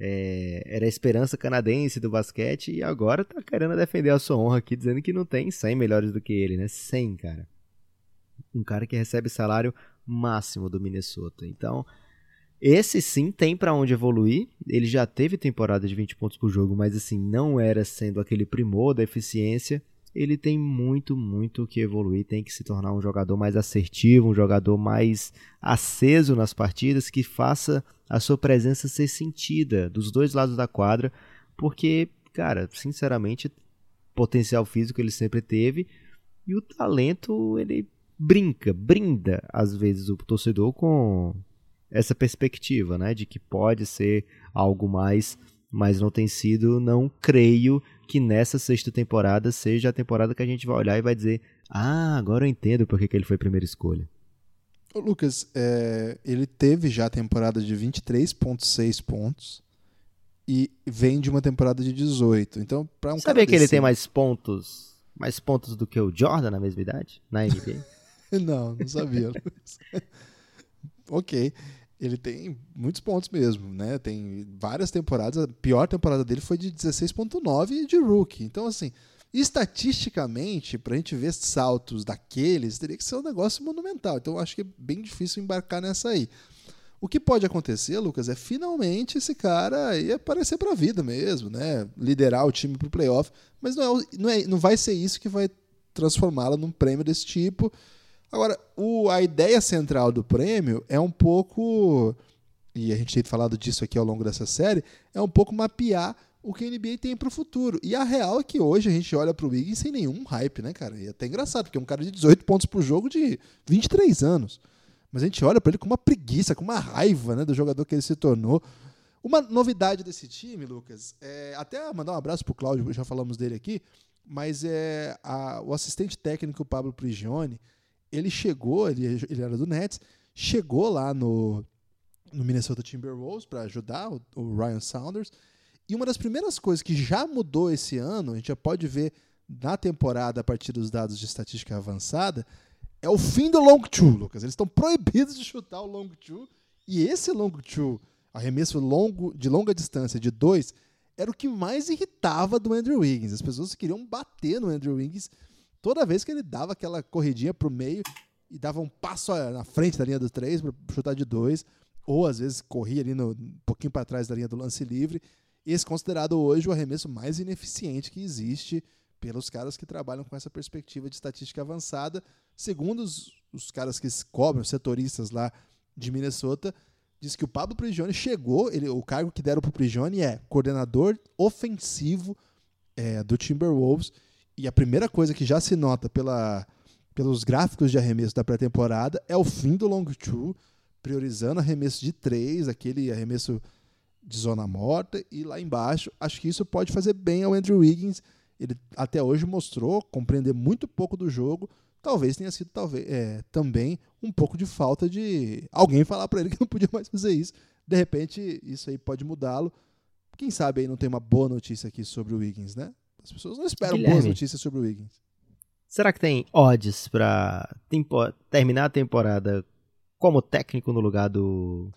é, era a esperança canadense do basquete e agora tá querendo defender a sua honra aqui, dizendo que não tem 100 melhores do que ele, né? 100, cara. Um cara que recebe salário máximo do Minnesota. Então, esse sim tem para onde evoluir. Ele já teve temporada de 20 pontos por jogo, mas assim, não era sendo aquele primor da eficiência ele tem muito, muito que evoluir, tem que se tornar um jogador mais assertivo, um jogador mais aceso nas partidas, que faça a sua presença ser sentida dos dois lados da quadra, porque, cara, sinceramente, potencial físico ele sempre teve e o talento ele brinca, brinda às vezes o torcedor com essa perspectiva, né, de que pode ser algo mais, mas não tem sido, não creio que nessa sexta temporada seja a temporada que a gente vai olhar e vai dizer: Ah, agora eu entendo por que, que ele foi primeira escolha. Ô, Lucas, é, ele teve já a temporada de 23,6 pontos e vem de uma temporada de 18. Então, para um Sabia que desse... ele tem mais pontos, mais pontos do que o Jordan na mesma idade, na NBA? não, não sabia. ok ele tem muitos pontos mesmo, né? Tem várias temporadas. A pior temporada dele foi de 16.9 de rookie. Então, assim, estatisticamente, para a gente ver saltos daqueles, teria que ser um negócio monumental. Então, acho que é bem difícil embarcar nessa aí. O que pode acontecer, Lucas, é finalmente esse cara aí aparecer para a vida mesmo, né? Liderar o time para o playoff. Mas não, é, não, é, não vai ser isso que vai transformá-la num prêmio desse tipo. Agora, o, a ideia central do prêmio é um pouco, e a gente tem falado disso aqui ao longo dessa série, é um pouco mapear o que a NBA tem para o futuro. E a real é que hoje a gente olha para o Wiggins sem nenhum hype, né, cara? E é até engraçado, porque é um cara de 18 pontos por jogo de 23 anos. Mas a gente olha para ele com uma preguiça, com uma raiva né, do jogador que ele se tornou. Uma novidade desse time, Lucas, é, até mandar um abraço pro Cláudio, já falamos dele aqui, mas é a, o assistente técnico Pablo Prigione, ele chegou, ele, ele era do Nets, chegou lá no, no Minnesota Timberwolves para ajudar o, o, Ryan Saunders. E uma das primeiras coisas que já mudou esse ano, a gente já pode ver na temporada a partir dos dados de estatística avançada, é o fim do long two, Lucas. Eles estão proibidos de chutar o long two. E esse long two, arremesso longo, de longa distância de dois, era o que mais irritava do Andrew Wiggins. As pessoas queriam bater no Andrew Wiggins toda vez que ele dava aquela corridinha pro meio e dava um passo na frente da linha dos três para chutar de dois, ou às vezes corria ali no, um pouquinho para trás da linha do lance livre. Esse considerado hoje o arremesso mais ineficiente que existe pelos caras que trabalham com essa perspectiva de estatística avançada, segundo os, os caras que cobram, os setoristas lá de Minnesota, diz que o Pablo Prigioni chegou, ele, o cargo que deram para o Prigioni é coordenador ofensivo é, do Timberwolves, e a primeira coisa que já se nota pela, pelos gráficos de arremesso da pré-temporada é o fim do long two, priorizando arremesso de três, aquele arremesso de zona morta, e lá embaixo, acho que isso pode fazer bem ao Andrew Wiggins. Ele até hoje mostrou compreender muito pouco do jogo. Talvez tenha sido talvez, é, também um pouco de falta de alguém falar para ele que não podia mais fazer isso. De repente, isso aí pode mudá-lo. Quem sabe aí não tem uma boa notícia aqui sobre o Wiggins, né? As pessoas não esperam Guilherme, boas notícias sobre o Wiggins. Será que tem odds pra terminar a temporada como técnico no lugar do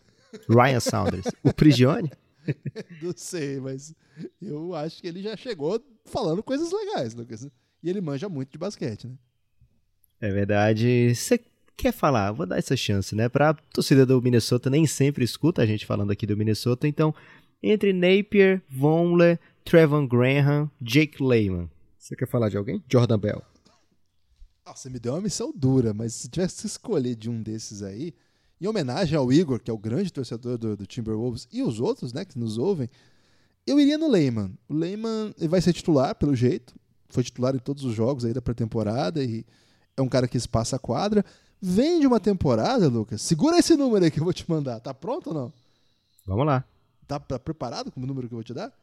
Ryan Saunders? o Prigione? não sei, mas eu acho que ele já chegou falando coisas legais, Lucas. E ele manja muito de basquete, né? É verdade. Você quer falar, vou dar essa chance, né? Pra torcida do Minnesota nem sempre escuta a gente falando aqui do Minnesota, então entre Napier, Vonleh, Trevor Graham, Jake Lehman. Você quer falar de alguém? Jordan Bell. Ah, você me deu uma missão dura, mas se tivesse que escolher de um desses aí, em homenagem ao Igor, que é o grande torcedor do, do Timberwolves, e os outros, né, que nos ouvem, eu iria no Lehman. O Lehman ele vai ser titular, pelo jeito. Foi titular em todos os jogos aí da pré-temporada e é um cara que espaça a quadra. Vem de uma temporada, Lucas. Segura esse número aí que eu vou te mandar. Tá pronto ou não? Vamos lá. Tá, tá preparado com o número que eu vou te dar?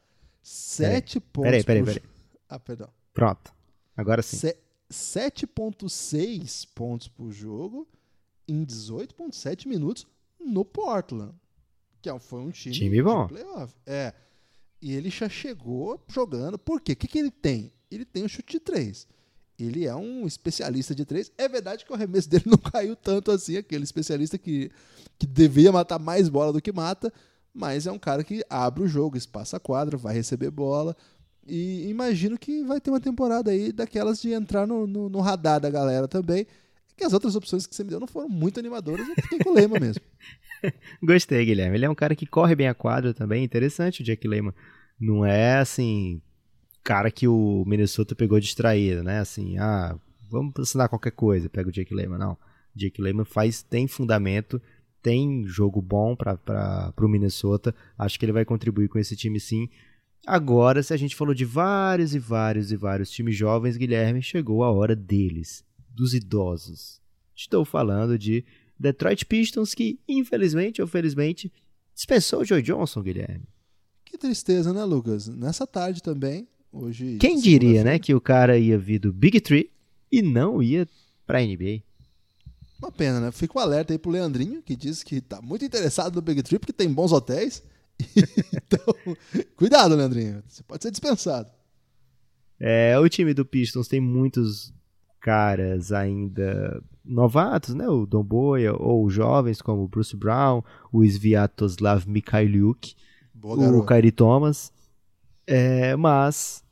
Sete peraí. pontos. Peraí, peraí, peraí. Ah, perdão. Pronto. Agora sim. Se 7,6 pontos por jogo em 18,7 minutos no Portland. Que é foi um time, time bom. de playoff. É. E ele já chegou jogando. Por quê? O que, que ele tem? Ele tem um chute de três. Ele é um especialista de três. É verdade que o arremesso dele não caiu tanto assim, aquele especialista que, que devia matar mais bola do que mata, mas é um cara que abre o jogo, espaça a quadra, vai receber bola. E imagino que vai ter uma temporada aí daquelas de entrar no, no, no radar da galera também. Que as outras opções que você me deu não foram muito animadoras, eu fiquei com o Lema mesmo. Gostei, Guilherme. Ele é um cara que corre bem a quadra também. Interessante o Jack Lehman. Não é assim, cara que o Minnesota pegou distraído, né? Assim, ah, vamos ensinar qualquer coisa, pega o Jake Lehman. Não. Jake Lehman faz, tem fundamento, tem jogo bom para o Minnesota. Acho que ele vai contribuir com esse time sim. Agora, se a gente falou de vários e vários e vários times jovens, Guilherme, chegou a hora deles, dos idosos. Estou falando de Detroit Pistons, que infelizmente ou felizmente dispensou o Joe Johnson, Guilherme. Que tristeza, né, Lucas? Nessa tarde também, hoje. Quem diria, né, que o cara ia vir do Big Tree e não ia pra NBA? Uma pena, né? Fica o um alerta aí pro Leandrinho, que diz que tá muito interessado no Big Tree porque tem bons hotéis. então, cuidado, Leandrinho. Você pode ser dispensado. É, o time do Pistons tem muitos caras ainda novatos, né? O Don Boya, ou jovens como o Bruce Brown, o Sviatoslav Mikhailiuk, o Kyrie Thomas. É, mas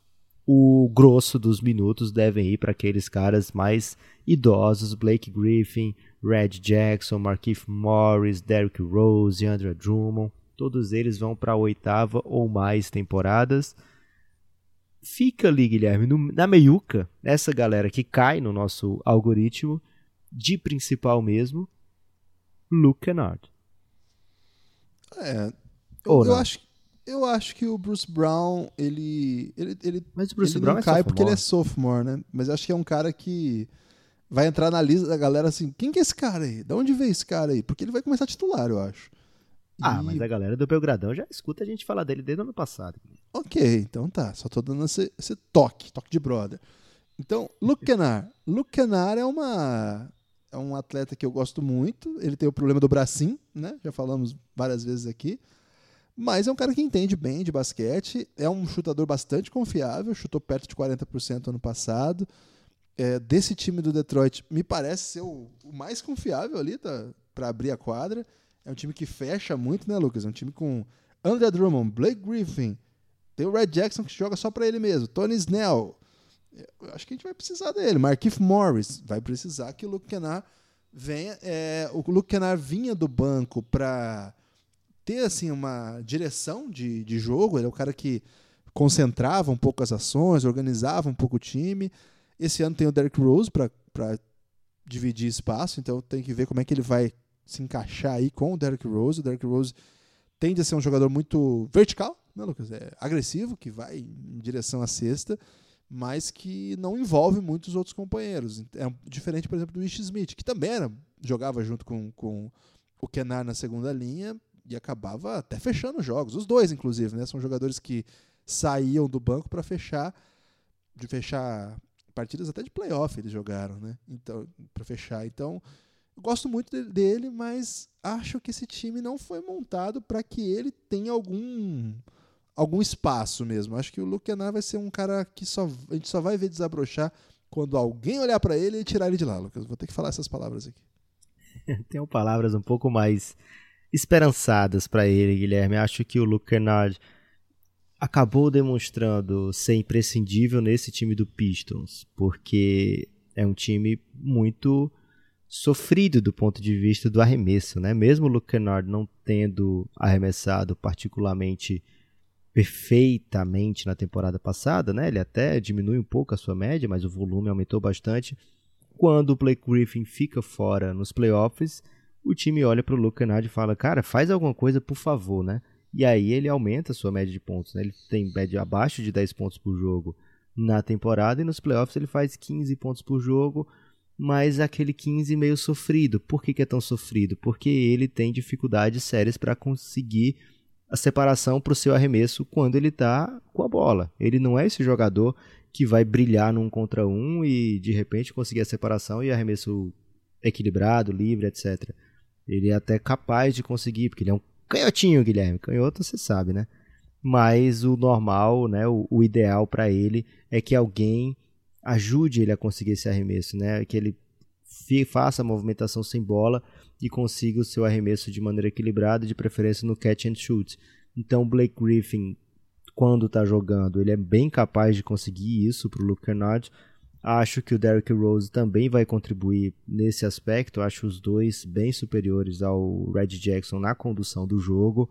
o grosso dos minutos devem ir para aqueles caras mais idosos, Blake Griffin, Red Jackson, Markif Morris, Derrick Rose, Andrew Drummond. Todos eles vão para a oitava ou mais temporadas. Fica ali, Guilherme, no, na meiuca, essa galera que cai no nosso algoritmo, de principal mesmo, Luke Kennard. É, eu, eu acho, eu acho que o Bruce Brown, ele. ele, ele Mas o Bruce ele Brown não é cai sophomore. porque ele é sophomore, né? Mas eu acho que é um cara que vai entrar na lista da galera assim: quem que é esse cara aí? Da onde veio esse cara aí? Porque ele vai começar a titular, eu acho. Ah, E- mas a galera do Belgradão já escuta a gente falar dele desde o ano passado. Ok, então tá. Só tô dando esse, esse toque, toque de brother. Então, Luke Kennard. Luke Kennard é uma é um atleta que eu gosto muito. Ele tem o problema do bracinho, né? Já falamos várias vezes aqui. Mas é um cara que entende bem de basquete. É um chutador bastante confiável. Chutou perto de 40% ano passado. É, desse time do Detroit, me parece ser o, o mais confiável ali tá, para abrir a quadra. É um time que fecha muito, né, Lucas? É um time com André Drummond, Blake Griffin, tem o Red Jackson que joga só para ele mesmo. Tony Snell. Eu acho que a gente vai precisar dele. Markif Morris. Vai precisar que o Luke Kennard venha. É, o Luke Kennard vinha do banco para ter assim uma direção de, de jogo. Ele é o cara que concentrava um pouco as ações, organizava um pouco o time. Esse ano tem o Derrick Rose para dividir espaço, então tem que ver como é que ele vai se encaixar aí com o Derrick Rose. O Derrick Rose tende a ser um jogador muito vertical, né, Lucas? É agressivo, que vai em direção à cesta, mas que não envolve muitos outros companheiros. É diferente, por exemplo, do Ish Smith, que também era, jogava junto com, com o Kenar na segunda linha e acabava até fechando jogos. Os dois, inclusive, né? São jogadores que saíam do banco para fechar, de fechar partidas até de playoff eles jogaram, né? Então, para fechar. Então, gosto muito de- dele, mas acho que esse time não foi montado para que ele tenha algum algum espaço mesmo. Acho que o Luke Kennard vai ser um cara que só a gente só vai ver desabrochar quando alguém olhar para ele e tirar ele de lá, Lucas. Vou ter que falar essas palavras aqui. Tenho palavras um pouco mais esperançadas para ele, Guilherme. Acho que o Luke Kennard acabou demonstrando ser imprescindível nesse time do Pistons, porque é um time muito sofrido do ponto de vista do arremesso, né? Mesmo o Luke Kennard não tendo arremessado particularmente perfeitamente na temporada passada, né? Ele até diminui um pouco a sua média, mas o volume aumentou bastante. Quando o Blake Griffin fica fora nos playoffs, o time olha para o Kennard e fala: "Cara, faz alguma coisa, por favor, né?" E aí ele aumenta a sua média de pontos, né? Ele tem média abaixo de 10 pontos por jogo na temporada e nos playoffs ele faz 15 pontos por jogo, mas aquele 15 meio sofrido. Por que, que é tão sofrido? Porque ele tem dificuldades sérias para conseguir a separação para o seu arremesso quando ele está com a bola. Ele não é esse jogador que vai brilhar num contra um e de repente conseguir a separação e arremesso equilibrado, livre, etc. Ele é até capaz de conseguir, porque ele é um canhotinho, Guilherme. Canhoto você sabe, né? Mas o normal, né, o, o ideal para ele é que alguém ajude ele a conseguir esse arremesso, né? Que ele faça a movimentação sem bola e consiga o seu arremesso de maneira equilibrada, de preferência no catch and shoot. Então, o Blake Griffin, quando está jogando, ele é bem capaz de conseguir isso para o Luke Kennard. Acho que o Derrick Rose também vai contribuir nesse aspecto. Acho os dois bem superiores ao Red Jackson na condução do jogo.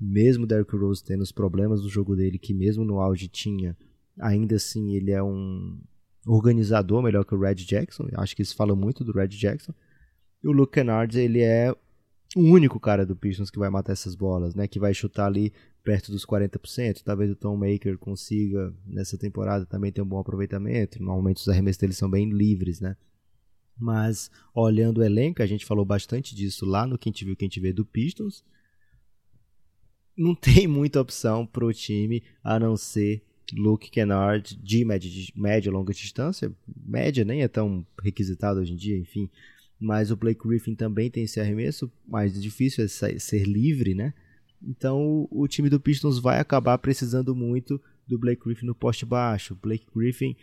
Mesmo o Derrick Rose tendo os problemas do jogo dele, que mesmo no auge tinha, ainda assim ele é um, organizador melhor que o Red Jackson. Acho que isso fala muito do Red Jackson. E o Luke Kennard, ele é o único cara do Pistons que vai matar essas bolas, né? Que vai chutar ali perto dos 40%. Talvez o Tom Maker consiga nessa temporada também ter um bom aproveitamento. Normalmente os arremessos deles são bem livres, né? Mas olhando o elenco, a gente falou bastante disso lá no Quem Te Viu, Quem Te Vê do Pistons. Não tem muita opção para o time a não ser Luke Kennard de média, de média longa distância. Média nem é tão requisitado hoje em dia, enfim. Mas o Blake Griffin também tem esse arremesso, mais difícil é ser livre, né? Então o time do Pistons vai acabar precisando muito do Blake Griffin no poste baixo. Blake Griffin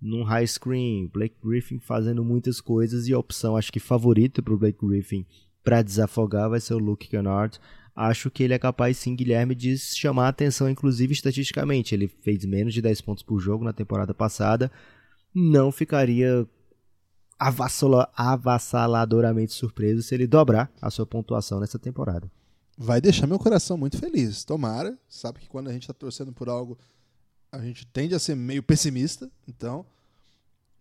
num high screen, Blake Griffin fazendo muitas coisas e a opção acho que favorita para o Blake Griffin para desafogar vai ser o Luke Kennard acho que ele é capaz sim, Guilherme, de chamar a atenção, inclusive estatisticamente. Ele fez menos de 10 pontos por jogo na temporada passada. Não ficaria avassaladoramente surpreso se ele dobrar a sua pontuação nessa temporada. Vai deixar meu coração muito feliz. Tomara. Sabe que quando a gente está torcendo por algo, a gente tende a ser meio pessimista. Então.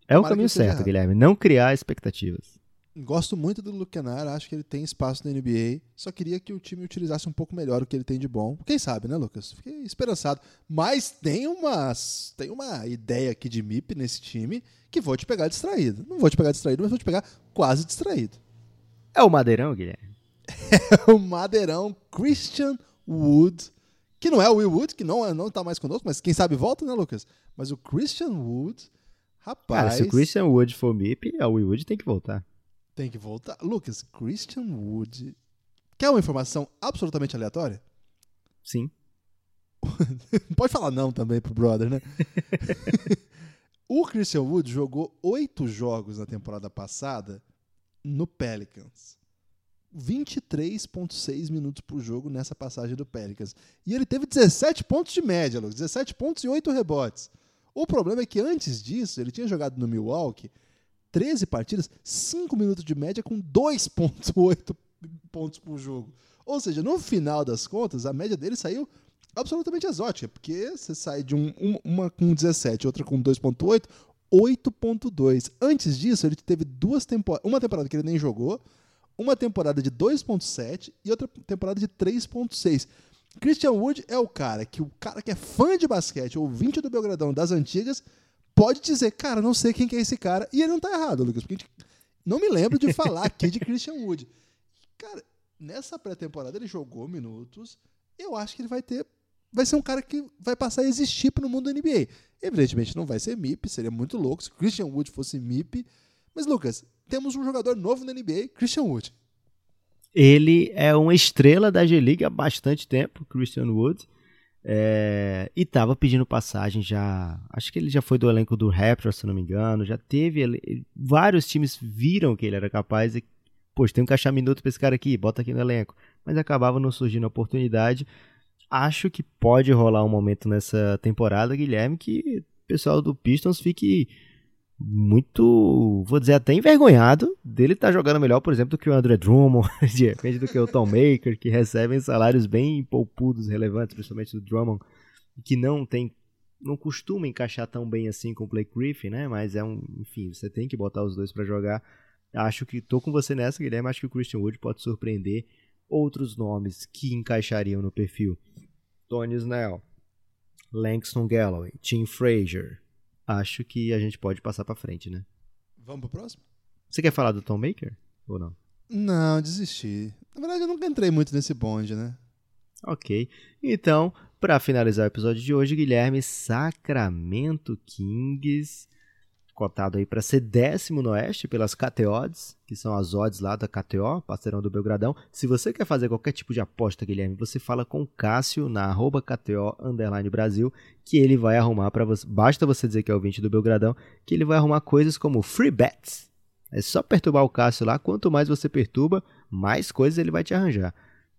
É o caminho certo, Guilherme. Não criar expectativas. Gosto muito do Luke Kennard, acho que ele tem espaço na NBA. Só queria que o time utilizasse um pouco melhor o que ele tem de bom. Quem sabe, né, Lucas? Fiquei esperançado. Mas tem uma, tem uma ideia aqui de MIP nesse time que vou te pegar distraído. Não vou te pegar distraído, mas vou te pegar quase distraído. É o Madeirão, Guilherme? É o Madeirão Christian Wood. Que não é o Will Wood, que não, não tá mais conosco, mas quem sabe volta, né, Lucas? Mas o Christian Wood, rapaz. Cara, se o Christian Wood for MIP, o Will Wood tem que voltar. Tem que voltar. Lucas, Christian Wood. Quer uma informação absolutamente aleatória? Sim. Pode falar não também pro brother, né? o Christian Wood jogou oito jogos na temporada passada no Pelicans. 23,6 minutos por jogo nessa passagem do Pelicans. E ele teve 17 pontos de média, Lucas. 17 pontos e 8 rebotes. O problema é que antes disso, ele tinha jogado no Milwaukee 13 partidas, 5 minutos de média com 2,8 pontos por jogo. Ou seja, no final das contas, a média dele saiu absolutamente exótica, porque você sai de um, uma com 17, outra com 2,8, 8,2. Antes disso, ele teve duas temporadas, uma temporada que ele nem jogou, uma temporada de 2,7 e outra temporada de 3,6. Christian Wood é o cara que o cara que é fã de basquete, ouvinte do Belgradão das antigas, pode dizer, cara, não sei quem que é esse cara. E ele não tá errado, Lucas, porque não me lembro de falar aqui de Christian Wood. Cara, nessa pré-temporada ele jogou minutos. Eu acho que ele vai ter. Vai ser um cara que vai passar a existir no mundo da NBA. Evidentemente não vai ser MIP, seria muito louco se Christian Wood fosse MIP. Mas, Lucas, temos um jogador novo na NBA, Christian Wood. Ele é uma estrela da G-League há bastante tempo, Christian Wood. É, e tava pedindo passagem já. Acho que ele já foi do elenco do Raptors, se não me engano. Já teve. Ele, vários times viram que ele era capaz e. Poxa, tem que encaixar minuto pra esse cara aqui, bota aqui no elenco. Mas acabava não surgindo a oportunidade. Acho que pode rolar um momento nessa temporada, Guilherme, que o pessoal do Pistons fique muito, vou dizer até envergonhado dele estar tá jogando melhor, por exemplo, do que o André Drummond, de repente do que o Tom Maker, que recebem salários bem poupudos, relevantes, principalmente do Drummond, que não tem não costuma encaixar tão bem assim com o Blake Griffin, né? Mas é um, enfim, você tem que botar os dois para jogar. Acho que tô com você nessa, Guilherme, acho que o Christian Wood pode surpreender outros nomes que encaixariam no perfil. Tony Snell, Langston Galloway, Tim Frazier. Acho que a gente pode passar para frente, né? Vamos pro próximo? Você quer falar do Tom Maker ou não? Não, desisti. Na verdade, eu nunca entrei muito nesse bonde, né? Ok. Então, para finalizar o episódio de hoje, Guilherme, Sacramento Kings cotado aí para ser décimo no Oeste pelas KTOs, que são as odds lá da KTO, parceirão do Belgradão. Se você quer fazer qualquer tipo de aposta, Guilherme, você fala com o Cássio na arroba KTO underline Brasil, que ele vai arrumar para você. Basta você dizer que é o 20 do Belgradão, que ele vai arrumar coisas como free bets. É só perturbar o Cássio lá, quanto mais você perturba, mais coisas ele vai te arranjar.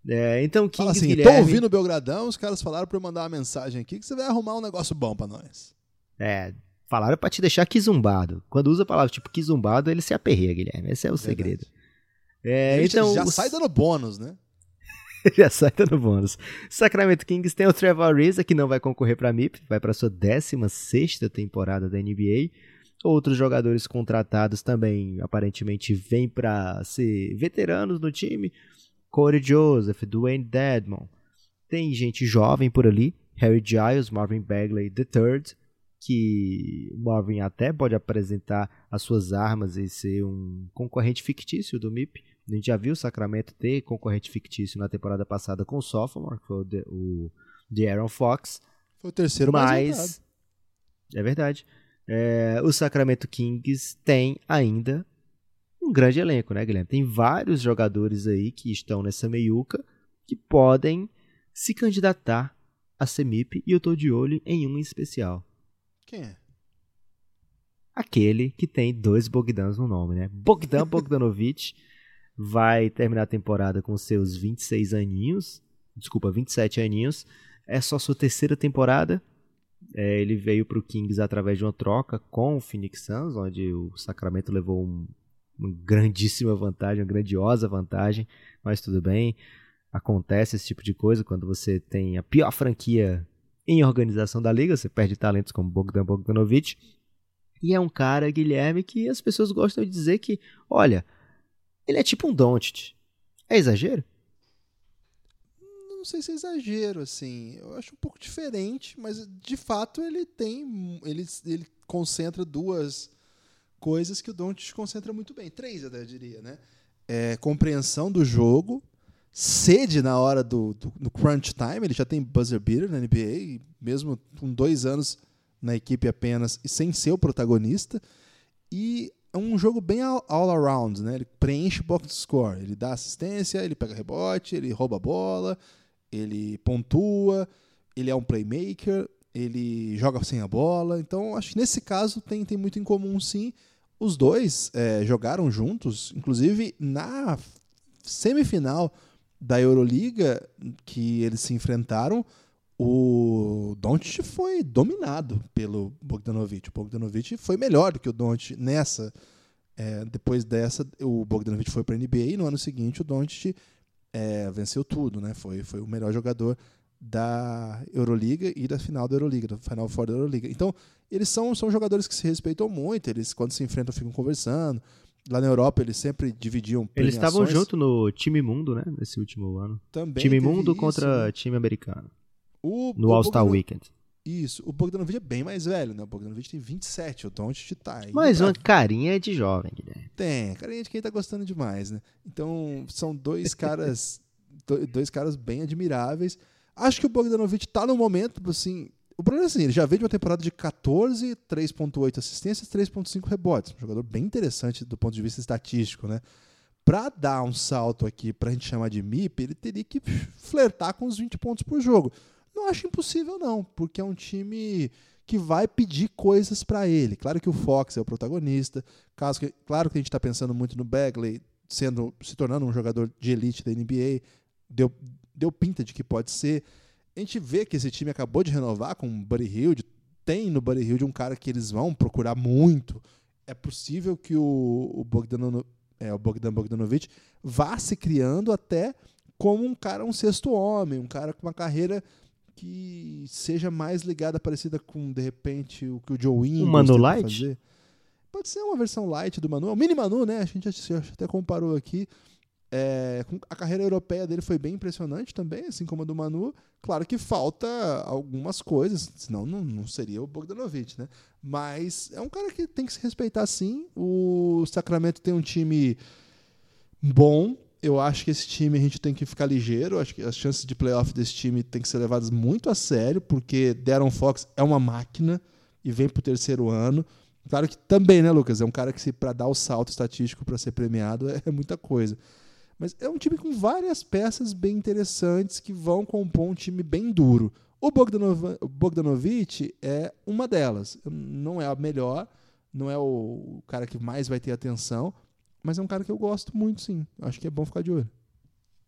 É, então, Kings, Fala assim, Guilherme... tô ouvindo o Belgradão, os caras falaram para eu mandar uma mensagem aqui que você vai arrumar um negócio bom para nós. É, Falaram para te deixar quizumbado. Quando usa a palavra tipo quizumbado, ele se aperreia, Guilherme. Esse é o segredo. É, então, já sai dando bônus, né? já sai dando bônus. Sacramento Kings tem o Trevor Ariza, que não vai concorrer para MIP, vai para sua 16 temporada da NBA. Outros jogadores contratados também, aparentemente, vêm para ser veteranos no time. Corey Joseph, Dwayne Dedmon. Tem gente jovem por ali. Harry Giles, Marvin Bagley III que Marvin até pode apresentar as suas armas e ser um concorrente fictício do MIP. A gente já viu o Sacramento ter concorrente fictício na temporada passada com o Sophomore, que foi o, de, o Aaron Fox. Foi o terceiro mas mais é verdade. É, o Sacramento Kings tem ainda um grande elenco, né, Guilherme? Tem vários jogadores aí que estão nessa meiuca que podem se candidatar a ser MIP e eu estou de olho em um em especial. Quem é? Aquele que tem dois Bogdans no nome, né? Bogdan Bogdanovic vai terminar a temporada com seus 26 aninhos. Desculpa, 27 aninhos. É só sua terceira temporada. É, ele veio para o Kings através de uma troca com o Phoenix Suns, onde o Sacramento levou um, uma grandíssima vantagem, uma grandiosa vantagem, mas tudo bem. Acontece esse tipo de coisa quando você tem a pior franquia em organização da liga, você perde talentos como Bogdan Bogdanovic. E é um cara, Guilherme, que as pessoas gostam de dizer que, olha, ele é tipo um Doncic. É exagero? Não sei se é exagero, assim. Eu acho um pouco diferente, mas de fato ele tem. Ele, ele concentra duas coisas que o Doncic concentra muito bem. Três, eu diria, né? É, compreensão do jogo, sede na hora do, do, crunch time. Ele já tem buzzer beater na NBA, mesmo com dois anos na equipe apenas e sem ser o protagonista. E é um jogo bem all, all around, né? Ele preenche box score, ele dá assistência, ele pega rebote, ele rouba a bola, ele pontua, ele é um playmaker, ele joga sem a bola. Então, acho que nesse caso tem, tem muito em comum, sim. Os dois é, jogaram juntos, inclusive na semifinal da Euroliga que eles se enfrentaram, o Doncic foi dominado pelo Bogdanovic. O Bogdanovic foi melhor do que o Doncic nessa. É, depois dessa, o Bogdanovic foi para a NBA e no ano seguinte o Doncic é, venceu tudo, né? Foi, foi o melhor jogador da Euroliga e da final da Euroliga, da Final Four da Euroliga. Então, eles são, são jogadores que se respeitam muito, eles quando se enfrentam ficam conversando, Lá na Europa eles sempre dividiam Eles estavam junto no time mundo, né? Nesse último ano. Também time mundo contra né? time americano. O, no All-Star Weekend. Isso. O Bogdanovich é bem mais velho, né? O Bogdanovich tem 27, o Doncic tá aí. Mas uma carinha de jovem, Guilherme. Tem, carinha de quem tá gostando demais, né? Então, são dois caras dois caras bem admiráveis. Acho que o Bogdanovich tá no momento, assim, o problema é assim, ele já veio de uma temporada de 14, 3.8 assistências, 3.5 rebotes. Um jogador bem interessante do ponto de vista estatístico, né? Para dar um salto aqui, para a gente chamar de MIP, ele teria que flertar com os 20 pontos por jogo. Não acho impossível não, porque é um time que vai pedir coisas para ele. Claro que o Fox é o protagonista, caso que, claro que a gente está pensando muito no Bagley, sendo se tornando um jogador de elite da NBA, deu, deu pinta de que pode ser a gente vê que esse time acabou de renovar com o Buddy Hield. Tem no Buddy Hield um cara que eles vão procurar muito é possível que o, o, Bogdan, é, o Bogdan Bogdanovic vá se criando até como um cara, um sexto homem, um cara com uma carreira que seja mais ligada, parecida com, de repente, o que o Joe Ingles um Manu Light? Fazer. Pode ser uma versão light do Manu. É o mini Manu, né? A gente até comparou aqui. É, a carreira europeia dele foi bem impressionante também, assim como a do Manu. Claro que falta algumas coisas, senão não, não seria o Bogdanovic, né? Mas é um cara que tem que se respeitar sim. O Sacramento tem um time bom. Eu acho que esse time a gente tem que ficar ligeiro. Acho que as chances de playoff desse time tem que ser levadas muito a sério, porque Darren Fox é uma máquina e vem para o terceiro ano. Claro que também, né, Lucas? É um cara que, para dar o salto estatístico para ser premiado, é, é muita coisa. Mas é um time com várias peças bem interessantes que vão compor um time bem duro. O Bogdanov Bogdanovic é uma delas. Não é a melhor, não é o cara que mais vai ter atenção, mas é um cara que eu gosto muito, sim. Acho que é bom ficar de olho.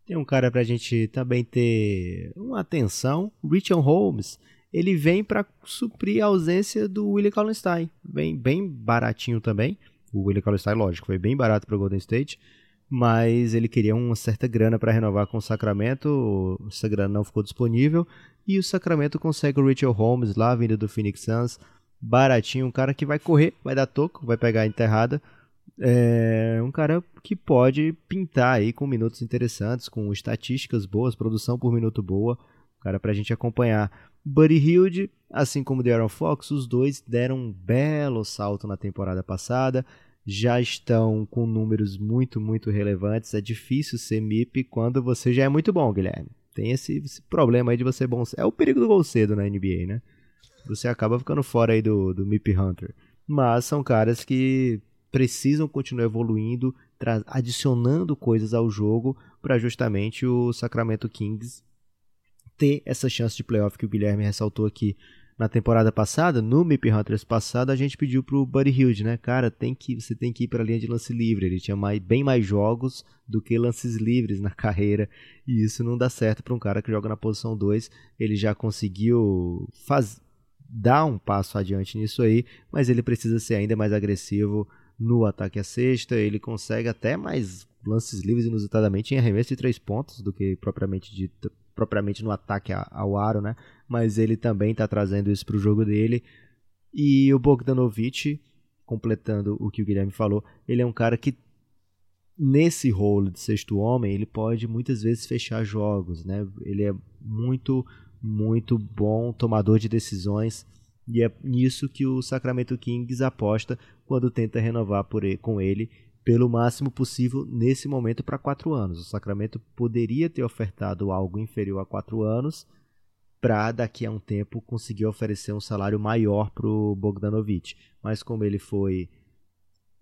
Tem um cara pra gente também ter uma atenção, Richard Holmes. Ele vem para suprir a ausência do Willie Kallenstein. Vem bem baratinho também. O Willie Kallenstein, lógico, foi bem barato para o Golden State mas ele queria uma certa grana para renovar com o Sacramento, essa grana não ficou disponível, e o Sacramento consegue o Richard Holmes lá, vindo do Phoenix Suns, baratinho, um cara que vai correr, vai dar toco, vai pegar a enterrada, é um cara que pode pintar aí com minutos interessantes, com estatísticas boas, produção por minuto boa, um cara pra gente acompanhar. Buddy Hilde, assim como Darren Fox, os dois deram um belo salto na temporada passada, já estão com números muito, muito relevantes. É difícil ser MIP quando você já é muito bom, Guilherme. Tem esse, esse problema aí de você bom. É o perigo do gol cedo na NBA, né? Você acaba ficando fora aí do, do MIP Hunter. Mas são caras que precisam continuar evoluindo, adicionando coisas ao jogo para justamente o Sacramento Kings ter essa chance de playoff que o Guilherme ressaltou aqui na temporada passada, no MIP Hunters passado, a gente pediu pro Buddy Hilde, né? Cara, tem que, você tem que ir para a linha de lance livre. Ele tinha mais, bem mais jogos do que lances livres na carreira. E isso não dá certo para um cara que joga na posição 2. Ele já conseguiu faz, dar um passo adiante nisso aí, mas ele precisa ser ainda mais agressivo no ataque à sexta. Ele consegue até mais lances livres inusitadamente em arremesso de três pontos do que propriamente dito propriamente no ataque ao aro, né? Mas ele também está trazendo isso para o jogo dele. E o Bogdanovic, completando o que o Guilherme falou, ele é um cara que nesse role de sexto homem, ele pode muitas vezes fechar jogos, né? Ele é muito, muito bom tomador de decisões e é nisso que o Sacramento Kings aposta quando tenta renovar por ele, com ele pelo máximo possível nesse momento para quatro anos. O Sacramento poderia ter ofertado algo inferior a quatro anos para daqui a um tempo conseguir oferecer um salário maior para o Bogdanovic. Mas como ele foi.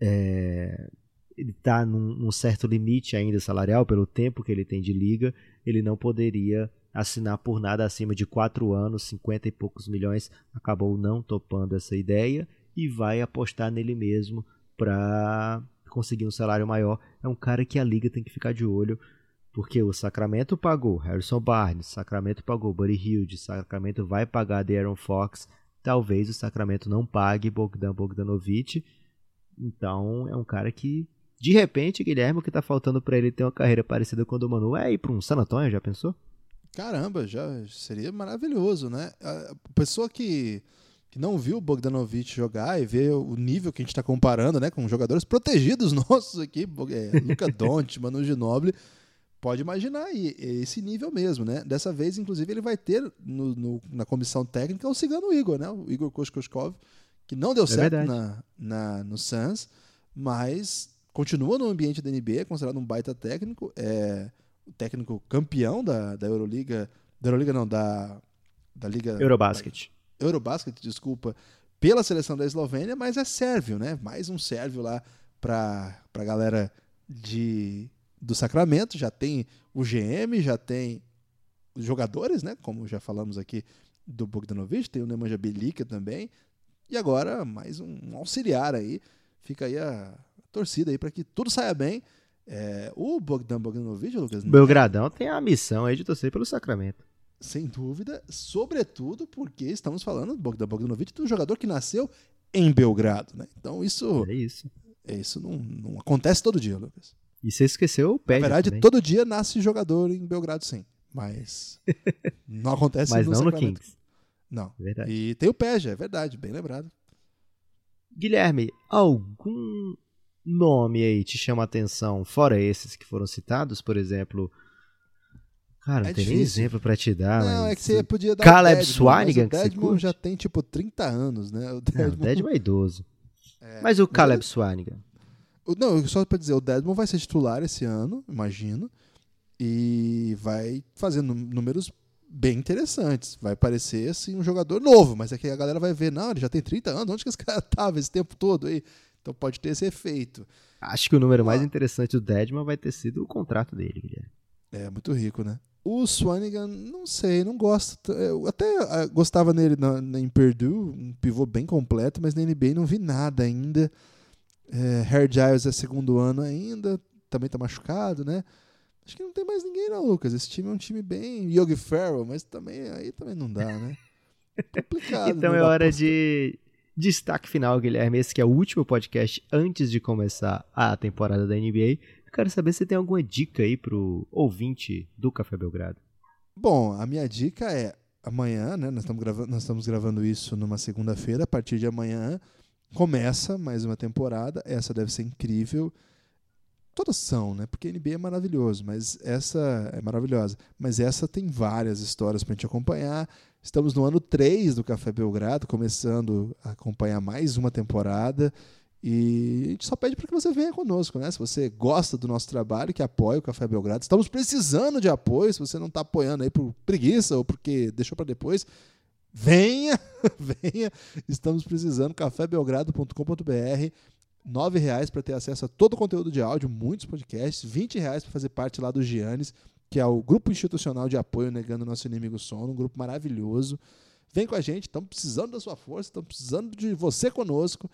É, ele está num, num, certo limite ainda salarial pelo tempo que ele tem de liga, ele não poderia assinar por nada acima de quatro anos, 50 e poucos milhões. Acabou não topando essa ideia e vai apostar nele mesmo para conseguir um salário maior, é um cara que a liga tem que ficar de olho, porque o Sacramento pagou Harrison Barnes, Sacramento pagou Buddy Hilde, Sacramento vai pagar De'Aaron Fox, talvez o Sacramento não pague Bogdan Bogdanovic, então é um cara que de repente, Guilherme, o que está faltando para ele ter uma carreira parecida com a do Manu é ir para um San Antonio, já pensou? Caramba, já seria maravilhoso, né? A pessoa que que não viu o Bogdanovic jogar e vê o nível que a gente está comparando né, com jogadores protegidos nossos aqui, é, Luca Doncic, Manu Ginobili, pode imaginar aí, esse nível mesmo, né? Dessa vez, inclusive, ele vai ter no, no, na comissão técnica o cigano Igor, né? O Igor Koskoskov, que não deu é certo na, na, no Suns, mas continua no ambiente da NBA, é considerado um baita técnico, é o técnico campeão da, da Euroliga, da Euroliga não, da, da Liga... Eurobasket. Da, Eurobasket, desculpa, pela seleção da Eslovênia, mas é sérvio, né? Mais um sérvio lá para a galera de, do Sacramento. Já tem o GM, já tem os jogadores, né? Como já falamos aqui do Bogdanovic, tem o Nemanja Belica também. E agora mais um auxiliar aí. Fica aí a torcida aí para que tudo saia bem. É, o Bogdan Bogdanovic, Lucas. Belgradão tem a missão aí de torcer pelo Sacramento. Sem dúvida, sobretudo porque estamos falando Bogdan Bogdanovic do jogador que nasceu em Belgrado, né? Então isso, É isso. é isso não, não acontece todo dia, Lucas. E você esqueceu o pé. Na verdade, todo dia nasce jogador em Belgrado, sim. Mas não acontece Mas no não no Sacramento. Kings. Não. É verdade. E tem o Peja, é verdade, bem lembrado. Guilherme, algum nome aí te chama a atenção, fora esses que foram citados, por exemplo? Cara, não É tem nem difícil. exemplo pra te dar, não, mas... é que você podia dar Caleb o Dedmon, Swanigan, que o você curte? já tem tipo 30 anos, né? O Não, o Deadman é idoso. É, Mas o Caleb ele- Swanigan? Não, só pra dizer, o Dedmon vai ser titular esse ano, imagino, e vai fazer nú- números bem interessantes. Vai parecer assim um jogador novo, mas é que a galera vai ver, não, ele já tem 30 anos, onde que esse cara tava esse tempo todo aí? Então pode ter esse efeito. Acho que o número mais Ah. interessante do Deadman vai ter sido o contrato dele, Guilherme. É, muito rico, né? O Swanigan, não sei, não gosto. Eu até ah, gostava nele na, na- em Purdue, um pivô bem completo, mas na NBA não vi nada ainda. É, Hair Giles é segundo ano ainda, também tá machucado, né? Acho que não tem mais ninguém não, Lucas. Esse time é um time bem Yogi Ferrell, mas também aí também não dá, né? Complicado. Então é hora aposta. de destaque final, Guilherme. Esse que é o último podcast antes de começar a temporada da NBA. Quero saber se tem alguma dica aí pro ouvinte do Café Belgrado. Bom, a minha dica é amanhã, né? Nós estamos gravando, nós estamos gravando isso numa segunda-feira. A partir de amanhã começa mais uma temporada. Essa deve ser incrível. Todas são, né? Porque a NBA é maravilhoso, mas essa é maravilhosa. Mas essa tem várias histórias pra gente acompanhar. Estamos no ano 3 do Café Belgrado, começando a acompanhar mais uma temporada. E a gente só pede para que você venha conosco, né? Se você gosta do nosso trabalho, que apoie o Café Belgrado. Estamos precisando de apoio. Se você não está apoiando aí por preguiça ou porque deixou para depois, venha, venha. Estamos precisando. cafébelgrado.com.br. R$ reais para ter acesso a todo o conteúdo de áudio, muitos podcasts, R$ reais para fazer parte lá do Giannis, que é o grupo institucional de apoio negando nosso inimigo sono, um grupo maravilhoso. Vem com a gente, estamos precisando da sua força, estamos precisando de você conosco.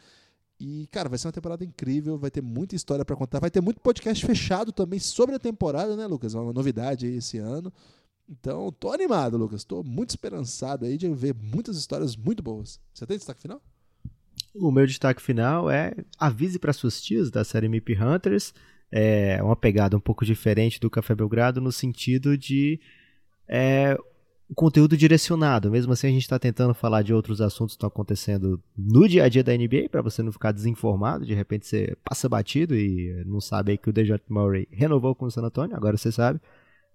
E, cara, vai ser uma temporada incrível, vai ter muita história para contar, vai ter muito podcast fechado também sobre a temporada, né, Lucas? É uma novidade aí esse ano. Então, tô animado, Lucas. Tô muito esperançado aí de ver muitas histórias muito boas. Você tem destaque final? O meu destaque final é avise para suas tias da série MIP Hunters. É uma pegada um pouco diferente do Café Belgrado no sentido de é, conteúdo direcionado. Mesmo assim, a gente está tentando falar de outros assuntos que estão acontecendo no dia a dia da NBA para você não ficar desinformado. De repente você passa batido e não sabe aí que o DJ Murray renovou com o San Antonio. Agora você sabe.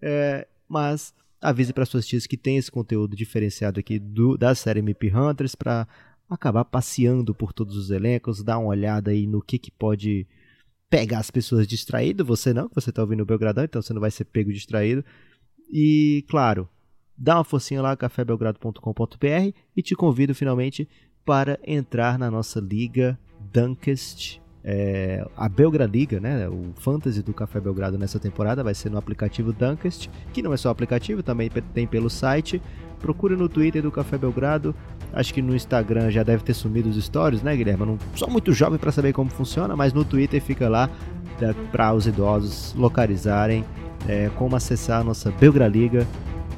É, mas avise para suas tias que tem esse conteúdo diferenciado aqui do, da série MIP Hunters para acabar passeando por todos os elencos, dar uma olhada aí no que, que pode pegar as pessoas distraídas. Você não, que você está ouvindo o Belgradão, então você não vai ser pego distraído. E, claro, dá uma forcinha lá, cafébelgrado.com.br e te convido finalmente para entrar na nossa liga Dunkest. É, a Belgra Liga, né, o Fantasy do Café Belgrado nessa temporada vai ser no aplicativo Dunkest, que não é só aplicativo, também tem pelo site. Procure no Twitter do Café Belgrado. Acho que no Instagram já deve ter sumido os stories, né, Guilherme? Não sou muito jovem para saber como funciona, mas no Twitter fica lá para os idosos localizarem é, como acessar a nossa Belgra Liga.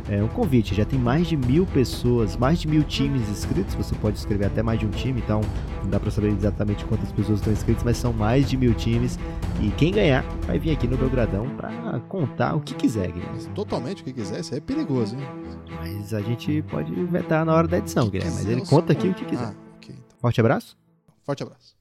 É um convite, já tem mais de mil pessoas, mais de mil times inscritos. Você pode escrever até mais de um time, então não dá para saber exatamente quantas pessoas estão inscritas, mas são mais de mil times. E quem ganhar vai vir aqui no Belgradão para contar o que quiser, Guilherme. Totalmente o que quiser, isso é perigoso, hein? Mas a gente pode inventar na hora da edição, Guilherme. Mas ele conta aqui o que quiser. Ah, ok. Então. Forte abraço. Forte abraço.